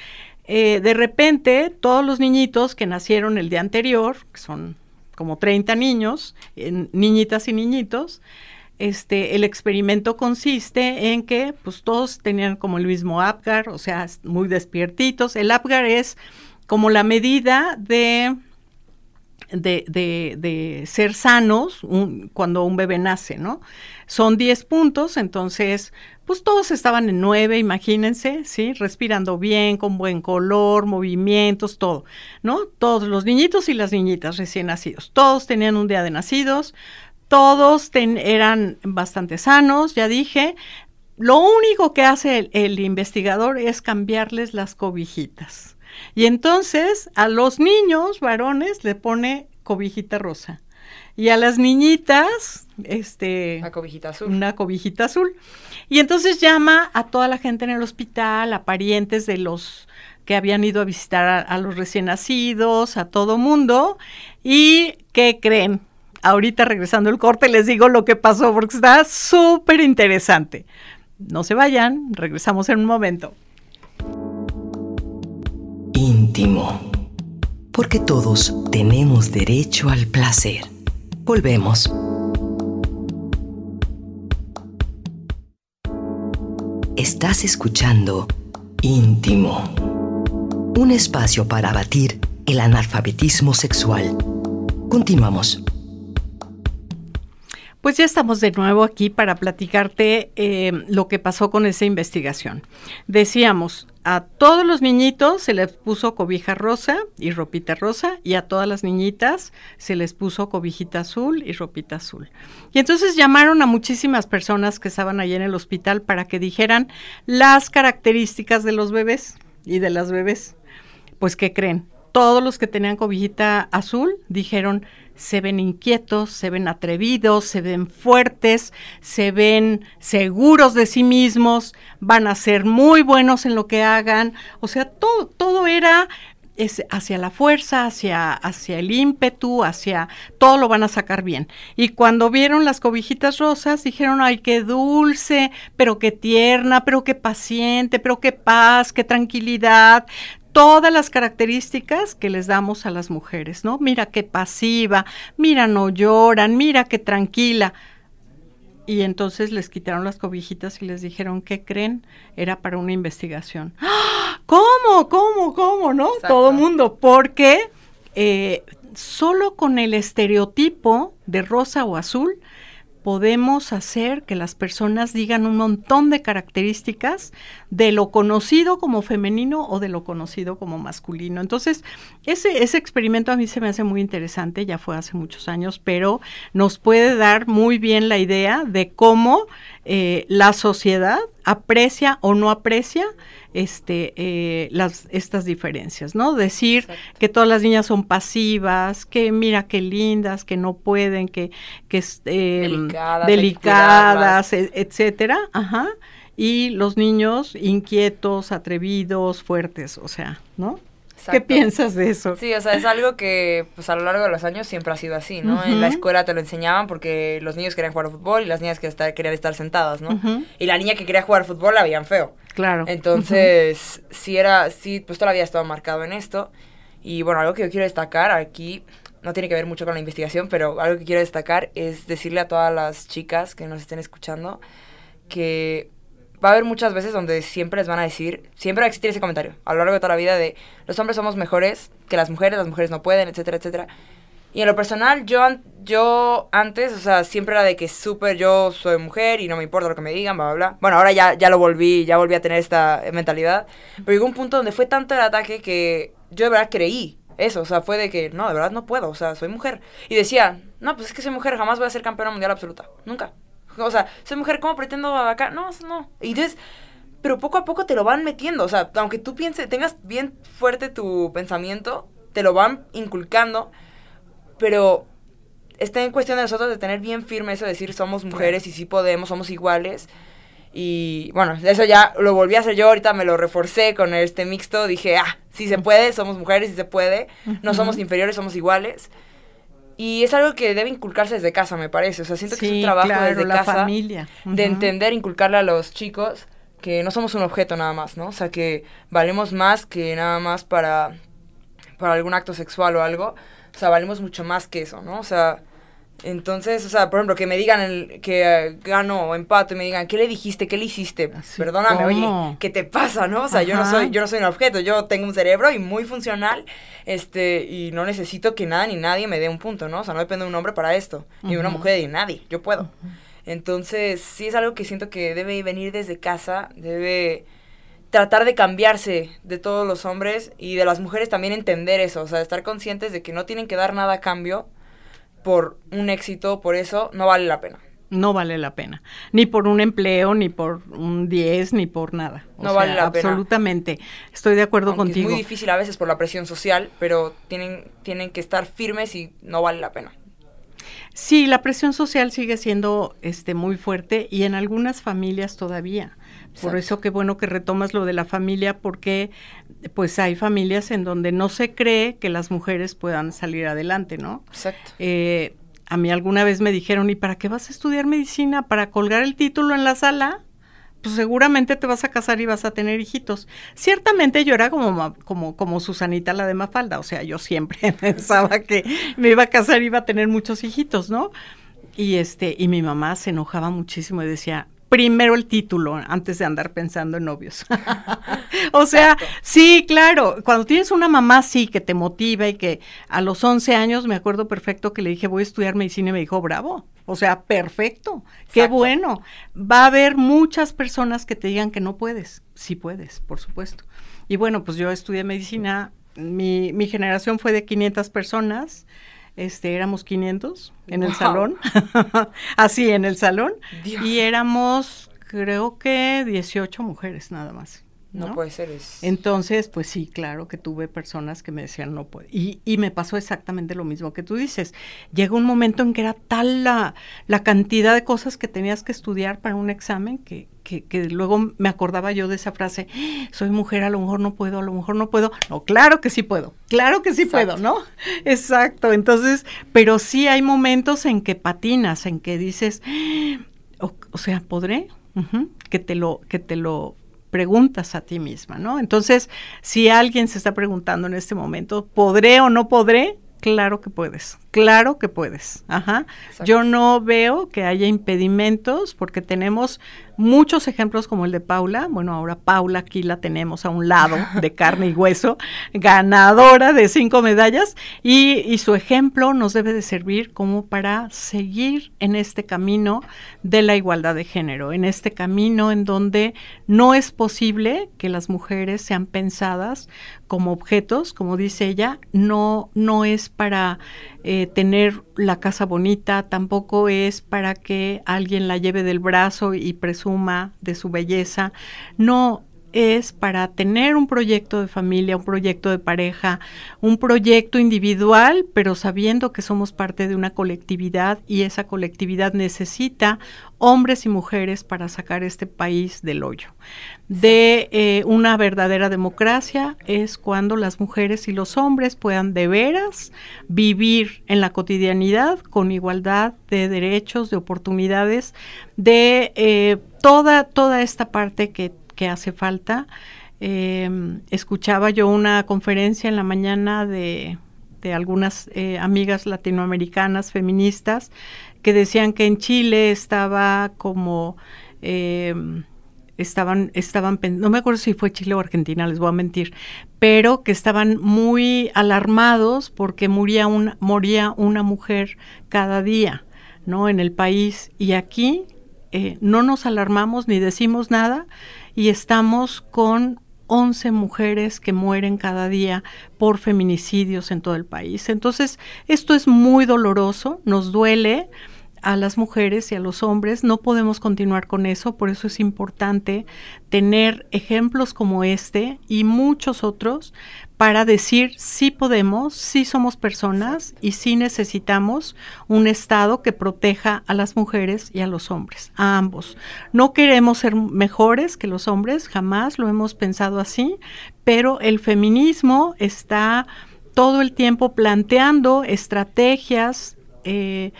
eh, de repente todos los niñitos que nacieron el día anterior, que son como 30 niños, niñitas y niñitos, este, el experimento consiste en que pues todos tenían como el mismo APGAR, o sea, muy despiertitos. El APGAR es como la medida de, de, de, ser sanos cuando un bebé nace, ¿no? Son 10 puntos, entonces pues todos estaban en nueve, imagínense, ¿sí? Respirando bien, con buen color, movimientos, todo, ¿no? Todos los niñitos y las niñitas recién nacidos, todos tenían un día de nacidos, todos eran bastante sanos, ya dije. Lo único que hace el investigador es cambiarles las cobijitas. Y entonces a los niños varones le pone cobijita rosa. Y a las niñitas, este... Una cobijita azul. Una cobijita azul. Y entonces llama a toda la gente en el hospital, a parientes de los que habían ido a visitar a, los recién nacidos, a todo mundo. ¿Y qué creen? Ahorita regresando el corte les digo lo que pasó porque está súper interesante. No se vayan, regresamos en un momento. Íntimo. Porque todos tenemos derecho al placer. Volvemos. Estás escuchando Íntimo, un espacio para abatir el analfabetismo sexual. Continuamos. Pues ya estamos de nuevo aquí para platicarte eh, lo que pasó con esa investigación. Decíamos, a todos los niñitos se les puso cobija rosa y ropita rosa y a todas las niñitas se les puso cobijita azul y ropita azul. Y entonces llamaron a muchísimas personas que estaban allí en el hospital para que dijeran las características de los bebés y de las bebés. Pues, ¿qué creen? Todos los que tenían cobijita azul dijeron se ven inquietos, se ven atrevidos, se ven fuertes, se ven seguros de sí mismos, van a ser muy buenos en lo que hagan. O sea, todo, todo era hacia la fuerza, hacia, hacia el ímpetu, hacia todo lo van a sacar bien. Y cuando vieron las cobijitas rosas, dijeron, ay, qué dulce, pero qué tierna, pero qué paciente, pero qué paz, qué tranquilidad todas las características que les damos a las mujeres, ¿no? Mira qué pasiva, mira no lloran, mira qué tranquila. Y entonces les quitaron las cobijitas y les dijeron, ¿qué creen? Era para una investigación. ¡Ah! ¿Cómo? ¿Cómo? ¿Cómo? ¿No? Todo mundo. Porque eh, solo con el estereotipo de rosa o azul podemos hacer que las personas digan un montón de características de lo conocido como femenino o de lo conocido como masculino. Entonces, ese, ese experimento a mí se me hace muy interesante, ya fue hace muchos años, pero nos puede dar muy bien la idea de cómo eh, la sociedad aprecia o no aprecia este, eh, las, estas diferencias, ¿no? Decir que todas las niñas son pasivas, que mira qué lindas, que no pueden, que, que eh, delicadas, e, etcétera, ajá, y los niños inquietos, atrevidos, fuertes, o sea, ¿no? ¿Qué piensas de eso? Sí, o sea, es algo que pues a lo largo de los años siempre ha sido así, ¿no? En la escuela te lo enseñaban porque los niños querían jugar fútbol y las niñas querían estar sentadas, ¿no? Y la niña que quería jugar fútbol la veían feo. Claro. Entonces, sí era, sí, pues todavía estaba marcado en esto. Y bueno, algo que yo quiero destacar aquí, no tiene que ver mucho con la investigación, pero algo que quiero destacar es decirle a todas las chicas que nos estén escuchando que va a haber muchas veces donde siempre les van a decir, siempre va a existir ese comentario a lo largo de toda la vida de los hombres somos mejores que las mujeres, las mujeres no pueden, etcétera, etcétera. Y en lo personal, yo, yo antes, o sea, siempre era de que súper yo soy mujer y no me importa lo que me digan, bla, bla, bla. Bueno, ahora ya, ya lo volví, ya volví a tener esta mentalidad. Pero llegó un punto donde fue tanto el ataque que yo de verdad creí eso, o sea, fue de que, no, de verdad no puedo, o sea, soy mujer. Y decía, no, pues es que soy mujer, jamás voy a ser campeona mundial absoluta, nunca. O sea, soy mujer, ¿cómo pretendo acá? No, no. Y entonces, pero poco a poco te lo van metiendo, o sea, aunque tú pienses, tengas bien fuerte tu pensamiento, te lo van inculcando pero está en cuestión de nosotros de tener bien firme eso de decir somos mujeres y sí podemos, somos iguales. Y bueno, eso ya lo volví a hacer yo, ahorita me lo reforcé con este mixto, dije, ah, sí se puede, somos mujeres, sí se puede, no somos inferiores, somos iguales. Y es algo que debe inculcarse desde casa, me parece. O sea, siento que es un trabajo desde la casa familia. de entender, inculcarle a los chicos que no somos un objeto nada más, ¿no? O sea, que valemos más que nada más para, para algún acto sexual o algo. O sea, valemos mucho más que eso, ¿no? O sea, entonces, o sea, por ejemplo, que me digan el, que eh, gano o empato y me digan, ¿qué le dijiste? ¿Qué le hiciste? Perdóname, oye, ¿qué te pasa, no? O sea, yo no soy yo no soy un objeto, yo tengo un cerebro y muy funcional, este, y no necesito que nada ni nadie me dé un punto, ¿no? O sea, no depende de un hombre para esto, ni una mujer ni nadie, yo puedo. Entonces, sí es algo que siento que debe venir desde casa, debe tratar de cambiarse de todos los hombres y de las mujeres también entender eso, o sea, estar conscientes de que no tienen que dar nada a cambio por un éxito, por eso no vale la pena. No vale la pena. Ni por un empleo, ni por un 10, ni por nada. no vale la pena. Absolutamente. Estoy de acuerdo contigo. Es muy difícil a veces por la presión social, pero tienen, tienen que estar firmes y no vale la pena. Sí, la presión social sigue siendo este muy fuerte y en algunas familias todavía. Por eso qué bueno que retomas lo de la familia, porque pues hay familias en donde no se cree que las mujeres puedan salir adelante, ¿no? Exacto. Eh, a mí alguna vez me dijeron, ¿y para qué vas a estudiar medicina? ¿Para colgar el título en la sala? Pues seguramente te vas a casar y vas a tener hijitos. Ciertamente yo era como, como, como Susanita la de Mafalda, o sea, yo siempre pensaba que me iba a casar y iba a tener muchos hijitos, ¿no? Y este, y mi mamá se enojaba muchísimo y decía, primero el título antes de andar pensando en novios. o sea, sí, claro, cuando tienes una mamá sí que te motiva y que a los 11 años me acuerdo perfecto que le dije voy a estudiar medicina y me dijo, bravo. O sea, perfecto, qué bueno. Va a haber muchas personas que te digan que no puedes. Sí puedes, por supuesto. Y bueno, pues yo estudié medicina, mi, mi generación fue de 500 personas este, éramos 500 en el salón, así en el salón, y éramos creo que 18 mujeres nada más. No, puede ser. Entonces, pues sí, claro que tuve personas que me decían no puede. Y, y me pasó exactamente lo mismo que tú dices. Llega un momento en que era tal la, la cantidad de cosas que tenías que estudiar para un examen que, que, que, luego me acordaba yo de esa frase, soy mujer, a lo mejor no puedo, a lo mejor no puedo. No, claro que sí puedo, claro que sí puedo, ¿no? Exacto, entonces, pero sí hay momentos en que patinas, en que dices, o, sea, ¿podré? que te lo, que te lo preguntas a ti misma, ¿no? Entonces, si alguien se está preguntando en este momento, ¿podré o no podré? Claro que puedes, claro que puedes. Ajá. Yo no veo que haya impedimentos porque tenemos muchos ejemplos como el de Paula. Bueno, ahora Paula aquí la tenemos a un lado de carne y hueso, ganadora de cinco medallas y, y su ejemplo nos debe de servir como para seguir en este camino de la igualdad de género, en este camino en donde no es posible que las mujeres sean pensadas como objetos, como dice ella, no, no es para eh, tener la casa bonita, tampoco es para que alguien la lleve del brazo y presuma de su belleza, no es para tener un proyecto de familia, un proyecto de pareja, un proyecto individual, pero sabiendo que somos parte de una colectividad y esa colectividad necesita hombres y mujeres para sacar este país del hoyo. De eh, una verdadera democracia es cuando las mujeres y los hombres puedan de veras vivir en la cotidianidad con igualdad de derechos, de oportunidades, de eh, toda, toda esta parte que que hace falta. Em, escuchaba yo una conferencia en la mañana de, algunas eh, amigas latinoamericanas feministas que decían que en Chile estaba como em, estaban, estaban, no me acuerdo si fue Chile o Argentina, les voy a mentir, pero que estaban muy alarmados porque moría, un, moría una mujer cada día, ¿no? En el país. Y aquí eh, no nos alarmamos ni decimos nada y estamos con 11 mujeres que mueren cada día por feminicidios en todo el país. Entonces, esto es muy doloroso, nos duele a las mujeres y a los hombres. No podemos continuar con eso, por eso es importante tener ejemplos como este y muchos otros para decir sí podemos, sí somos personas y sí necesitamos un Estado que proteja a las mujeres y a los hombres, a ambos. No queremos ser mejores que los hombres, jamás lo hemos pensado así, pero el feminismo está todo el tiempo planteando estrategias eh,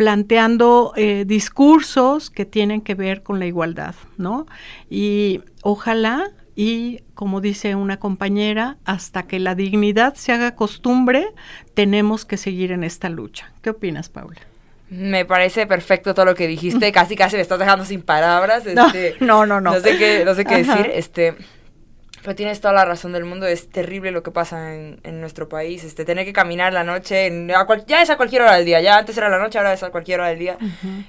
planteando eh, discursos que tienen que ver con la igualdad, ¿no? Y ojalá y como dice una compañera, hasta que la dignidad se haga costumbre, tenemos que seguir en esta lucha. ¿Qué opinas, Paula? Me parece perfecto todo lo que dijiste, casi casi me estás dejando sin palabras. Este, no, no, no, no. sé qué, no sé qué decir. Este, pero tienes toda la razón del mundo, es terrible lo que pasa en, en nuestro país, este, tener que caminar la noche, ya es a cualquier hora del día, ya antes era la noche, ahora es a cualquier hora del día,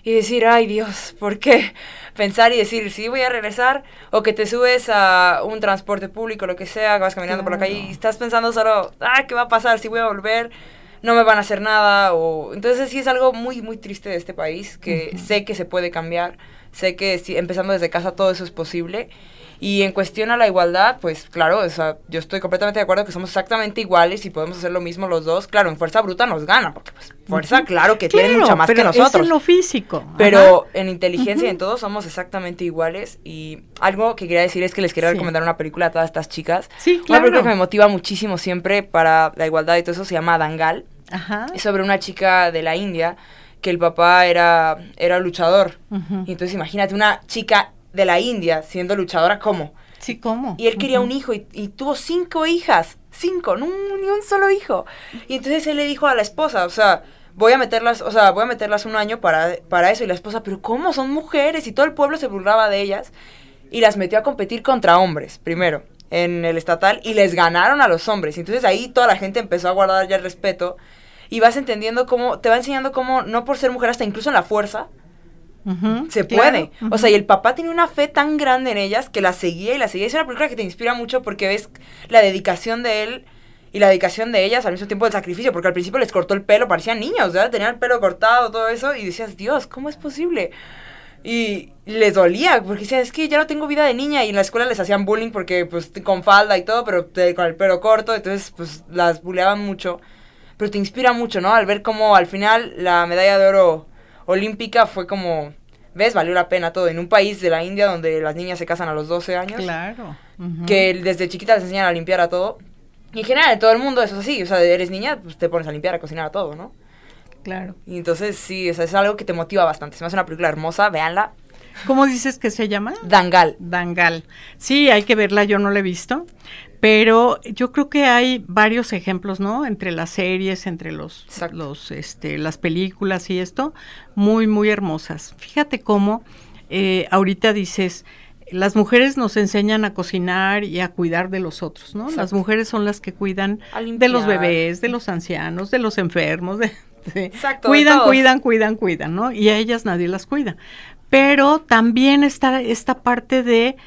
y decir, ay Dios, ¿por qué? Pensar y decir, sí, voy a regresar, o que te subes a un transporte público, lo que sea, vas caminando por la calle y estás pensando solo, ah, ¿qué va a pasar? Si voy a volver, no me van a hacer nada, o... Entonces sí es algo muy, muy triste de este país, que sé que se puede cambiar, sé que si, empezando desde casa todo eso es posible, y en cuestión a la igualdad, pues claro, o sea, yo estoy completamente de acuerdo que somos exactamente iguales y podemos hacer lo mismo los dos. Claro, en fuerza bruta nos gana, porque pues, fuerza, claro que tiene mucha más que nosotros. Es en lo físico. Pero en inteligencia y en todo somos exactamente iguales. Y algo que quería decir es que les quería recomendar una película a todas estas chicas. Sí, claro. Una película que me motiva muchísimo siempre para la igualdad y todo eso se llama Dangal. Ajá. Es sobre una chica de la India que el papá era, era luchador. Y entonces imagínate una chica de la India siendo luchadora, ¿cómo? Sí, ¿cómo? Y él quería un hijo y, tuvo cinco hijas, cinco, no, ni un solo hijo. Y entonces él le dijo a la esposa, o sea, voy a meterlas, o sea, voy a meterlas un año para, para eso. Y la esposa, pero ¿cómo? Son mujeres. Y todo el pueblo se burlaba de ellas. Y las metió a competir contra hombres, primero, en el estatal. Y les ganaron a los hombres. Y entonces ahí toda la gente empezó a guardar ya el respeto. Y vas entendiendo cómo, te va enseñando cómo, no por ser mujer, hasta incluso en la fuerza, se puede. O sea, y el papá tiene una fe tan grande en ellas que la seguía y la seguía. Es una película que te inspira mucho porque ves la dedicación de él y la dedicación de ellas al mismo tiempo del sacrificio, porque al principio les cortó el pelo, parecían niños, ¿verdad? Tenían el pelo cortado, todo eso, y decías, Dios, ¿cómo es posible? Y les dolía, porque decían, es que ya no tengo vida de niña, y en la escuela les hacían bullying porque, pues, con falda y todo, pero con el pelo corto, entonces, pues, las bulleaban mucho. Pero te inspira mucho, ¿no? Al ver cómo al final la medalla de oro olímpica fue como, ¿ves? Valió la pena todo. En un país de la India donde las niñas se casan a los 12 años. Claro. Que desde chiquitas les enseñan a limpiar a todo. Y en general, en todo el mundo eso es así. O sea, eres niña, pues te pones a limpiar, a cocinar a todo, ¿no? Claro. Y entonces, sí, o sea, es algo que te motiva bastante. Se me hace una película hermosa, véanla. ¿Cómo dices que se llama? Dangal. Dangal. Sí, hay que verla, yo no la he visto. Pero yo creo que hay varios ejemplos, ¿no? Entre las series, entre los, los este, las películas y esto, muy, muy hermosas. Fíjate cómo eh, ahorita dices, las mujeres nos enseñan a cocinar y a cuidar de los otros, ¿no? Las mujeres son las que cuidan de los bebés, de los ancianos, de los enfermos, de, Exacto, cuidan, cuidan, cuidan, cuidan, ¿no? Y a ellas nadie las cuida. Pero también está esta parte de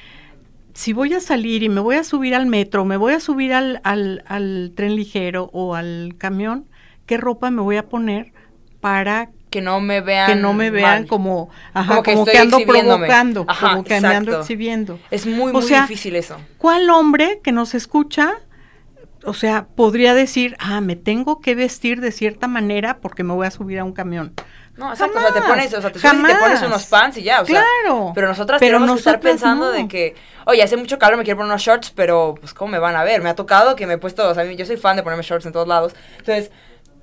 si voy a salir y me voy a subir al metro, me voy a subir al, al, tren ligero o al camión, ¿qué ropa me voy a poner para que no me vean que no me vean como como que, ando provocando como que me ando exhibiendo. Es muy muy difícil eso. cuál hombre que nos escucha o sea podría decir ah me tengo que vestir de cierta manera porque me voy a subir a un camión no, exacto, o sea, te pones, o sea, te, te pones unos pants y ya, o claro, pero nosotras tenemos que estar pensando de que, oye, hace mucho calor, me quiero poner unos shorts, pero pues cómo me van a ver, me ha tocado que me he puesto, o sea, yo soy fan de ponerme shorts en todos lados, entonces,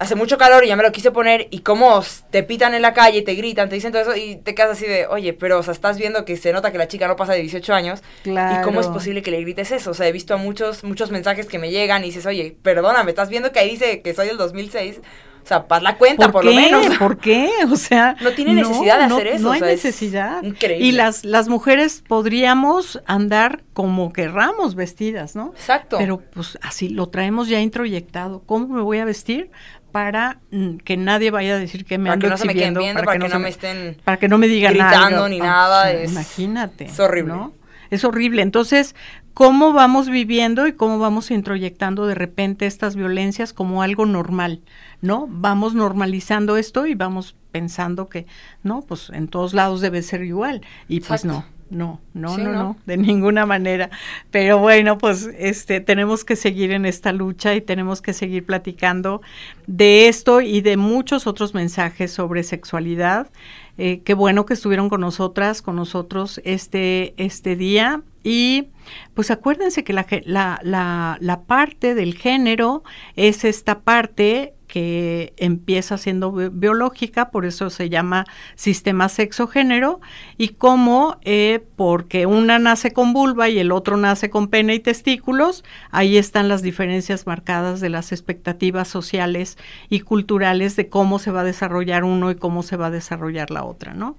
hace mucho calor y ya me lo quise poner y como te pitan en la calle, te gritan, te dicen todo eso y te quedas así de, oye, pero o sea, estás viendo que se nota que la chica no pasa de 18 años claro. y cómo es posible que le grites eso, o sea, he visto muchos muchos mensajes que me llegan y dices, oye, perdóname, estás viendo que ahí dice que soy del 2006, O sea, paz la cuenta, por, lo menos. ¿Por qué? O sea. No tiene necesidad de hacer eso. No hay necesidad. Increíble. Y las, las mujeres podríamos andar como querramos vestidas, ¿no? Exacto. Pero pues así lo traemos ya introyectado. ¿Cómo me voy a vestir? para mm, que nadie vaya a decir que me para ando que no exhibiendo, se me viendo, para, que, no, me estén para que no me digan gritando ni nada, imagínate, es horrible. ¿no? Es horrible. Entonces, ¿cómo vamos viviendo y cómo vamos introyectando de repente estas violencias como algo normal, ¿no? Vamos normalizando esto y vamos pensando que, no, pues en todos lados debe ser igual y pues no. No, no, no, no, de ninguna manera. Pero bueno, pues este tenemos que seguir en esta lucha y tenemos que seguir platicando de esto y de muchos otros mensajes sobre sexualidad. Eh, qué bueno que estuvieron con nosotras, con nosotros este, este día. Y pues acuérdense que la, la, la, la parte del género es esta parte que empieza siendo biológica, por eso se llama sistema sexo-género, y cómo, eh, porque una nace con vulva y el otro nace con pene y testículos, ahí están las diferencias marcadas de las expectativas sociales y culturales de cómo se va a desarrollar uno y cómo se va a desarrollar la otra, ¿no?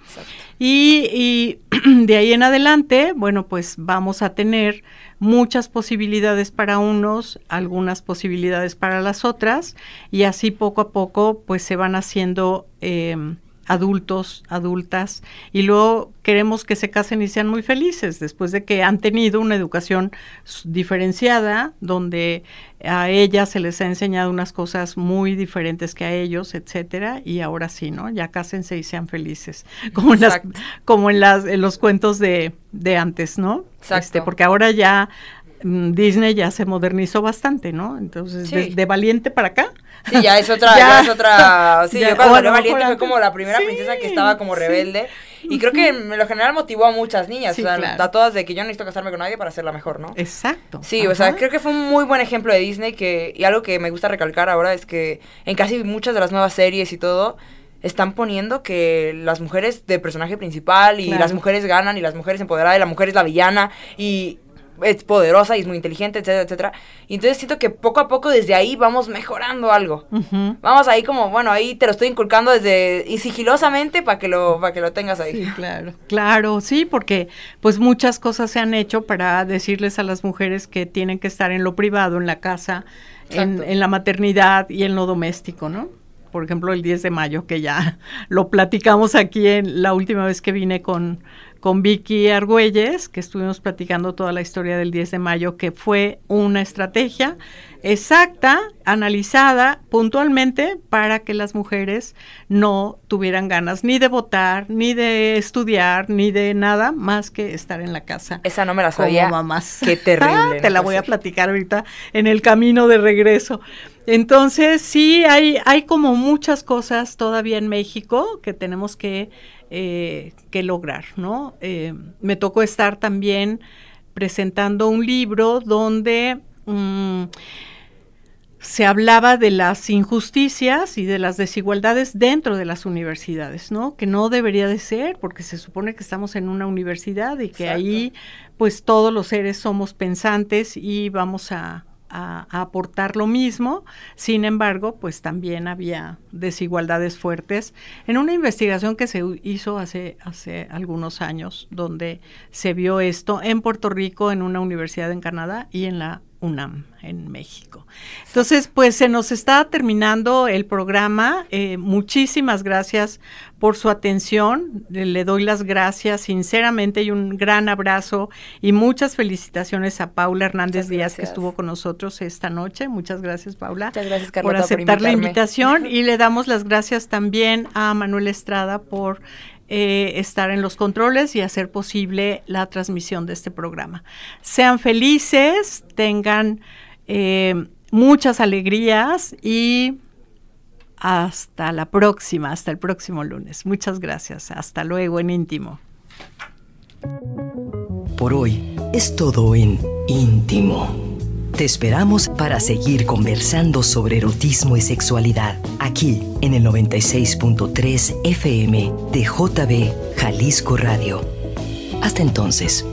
Y, y de ahí en adelante, bueno, pues vamos a tener muchas posibilidades para unos, algunas posibilidades para las otras, y así poco a poco pues se van haciendo em, adultos, adultas, y luego queremos que se casen y sean muy felices después de que han tenido una educación diferenciada, donde a ellas se les ha enseñado unas cosas muy diferentes que a ellos, etcétera, y ahora sí, ¿no? Ya cásense y sean felices, como en las, como en las, en los cuentos de, de antes, ¿no? Exacto. Este, porque ahora ya mm, Disney ya se modernizó bastante, ¿no? Entonces, de, valiente para acá. Sí, ya es otra, ya, es otra. Sí, yo cuando salió Valiente fue como la primera princesa que estaba como rebelde. Y creo que en lo general motivó a muchas niñas, o sea, a todas de que yo no necesito casarme con nadie para ser la mejor, ¿no? Exacto. Sí, o sea, creo que fue un muy buen ejemplo de Disney que, y algo que me gusta recalcar ahora es que en casi muchas de las nuevas series y todo, están poniendo que las mujeres de personaje principal y las mujeres ganan y las mujeres empoderadas y la mujer es la villana y es poderosa y es muy inteligente, etcétera, etcétera. Y entonces siento que poco a poco desde ahí vamos mejorando algo. Vamos ahí como, bueno, ahí te lo estoy inculcando desde y sigilosamente para que lo para que lo tengas ahí. Sí, claro. Claro, sí, porque pues muchas cosas se han hecho para decirles a las mujeres que tienen que estar en lo privado, en la casa, en, en la maternidad y en lo doméstico, ¿no? por ejemplo, el 10 de mayo, que ya lo platicamos aquí en la última vez que vine con, con Vicky Argüelles, que estuvimos platicando toda la historia del 10 de mayo, que fue una estrategia exacta, analizada puntualmente para que las mujeres no tuvieran ganas ni de votar, ni de estudiar, ni de nada más que estar en la casa. Esa no me la sabía. Como mamás. Qué terrible. Te la voy a platicar ahorita en el camino de regreso. Entonces, sí, hay, hay como muchas cosas todavía en México que tenemos que, eh, que lograr, ¿no? Eh, me tocó estar también presentando un libro donde... Mm, se hablaba de las injusticias y de las desigualdades dentro de las universidades, ¿no? Que no debería de ser, porque se supone que estamos en una universidad y que ahí, pues todos los seres somos pensantes y vamos a, a, aportar lo mismo. Sin embargo, pues también había desigualdades fuertes en una investigación que se hizo hace, hace algunos años, donde se vio esto en Puerto Rico, en una universidad en Canadá y en la UNAM en México. Entonces, pues se nos está terminando el programa. Eh, muchísimas gracias por su atención. Le, doy las gracias sinceramente y un gran abrazo y muchas felicitaciones a Paula Hernández Díaz que estuvo con nosotros esta noche. Muchas gracias, Paula, Muchas gracias, por aceptar la invitación y le damos las gracias también a Manuel Estrada por eh, estar en los controles y hacer posible la transmisión de este programa. Sean felices, tengan eh, muchas alegrías y hasta la próxima, hasta el próximo lunes. Muchas gracias. Hasta luego en íntimo. Por hoy es todo en íntimo. Te esperamos para seguir conversando sobre erotismo y sexualidad aquí en el 96.3 FM de JB Jalisco Radio. Hasta entonces.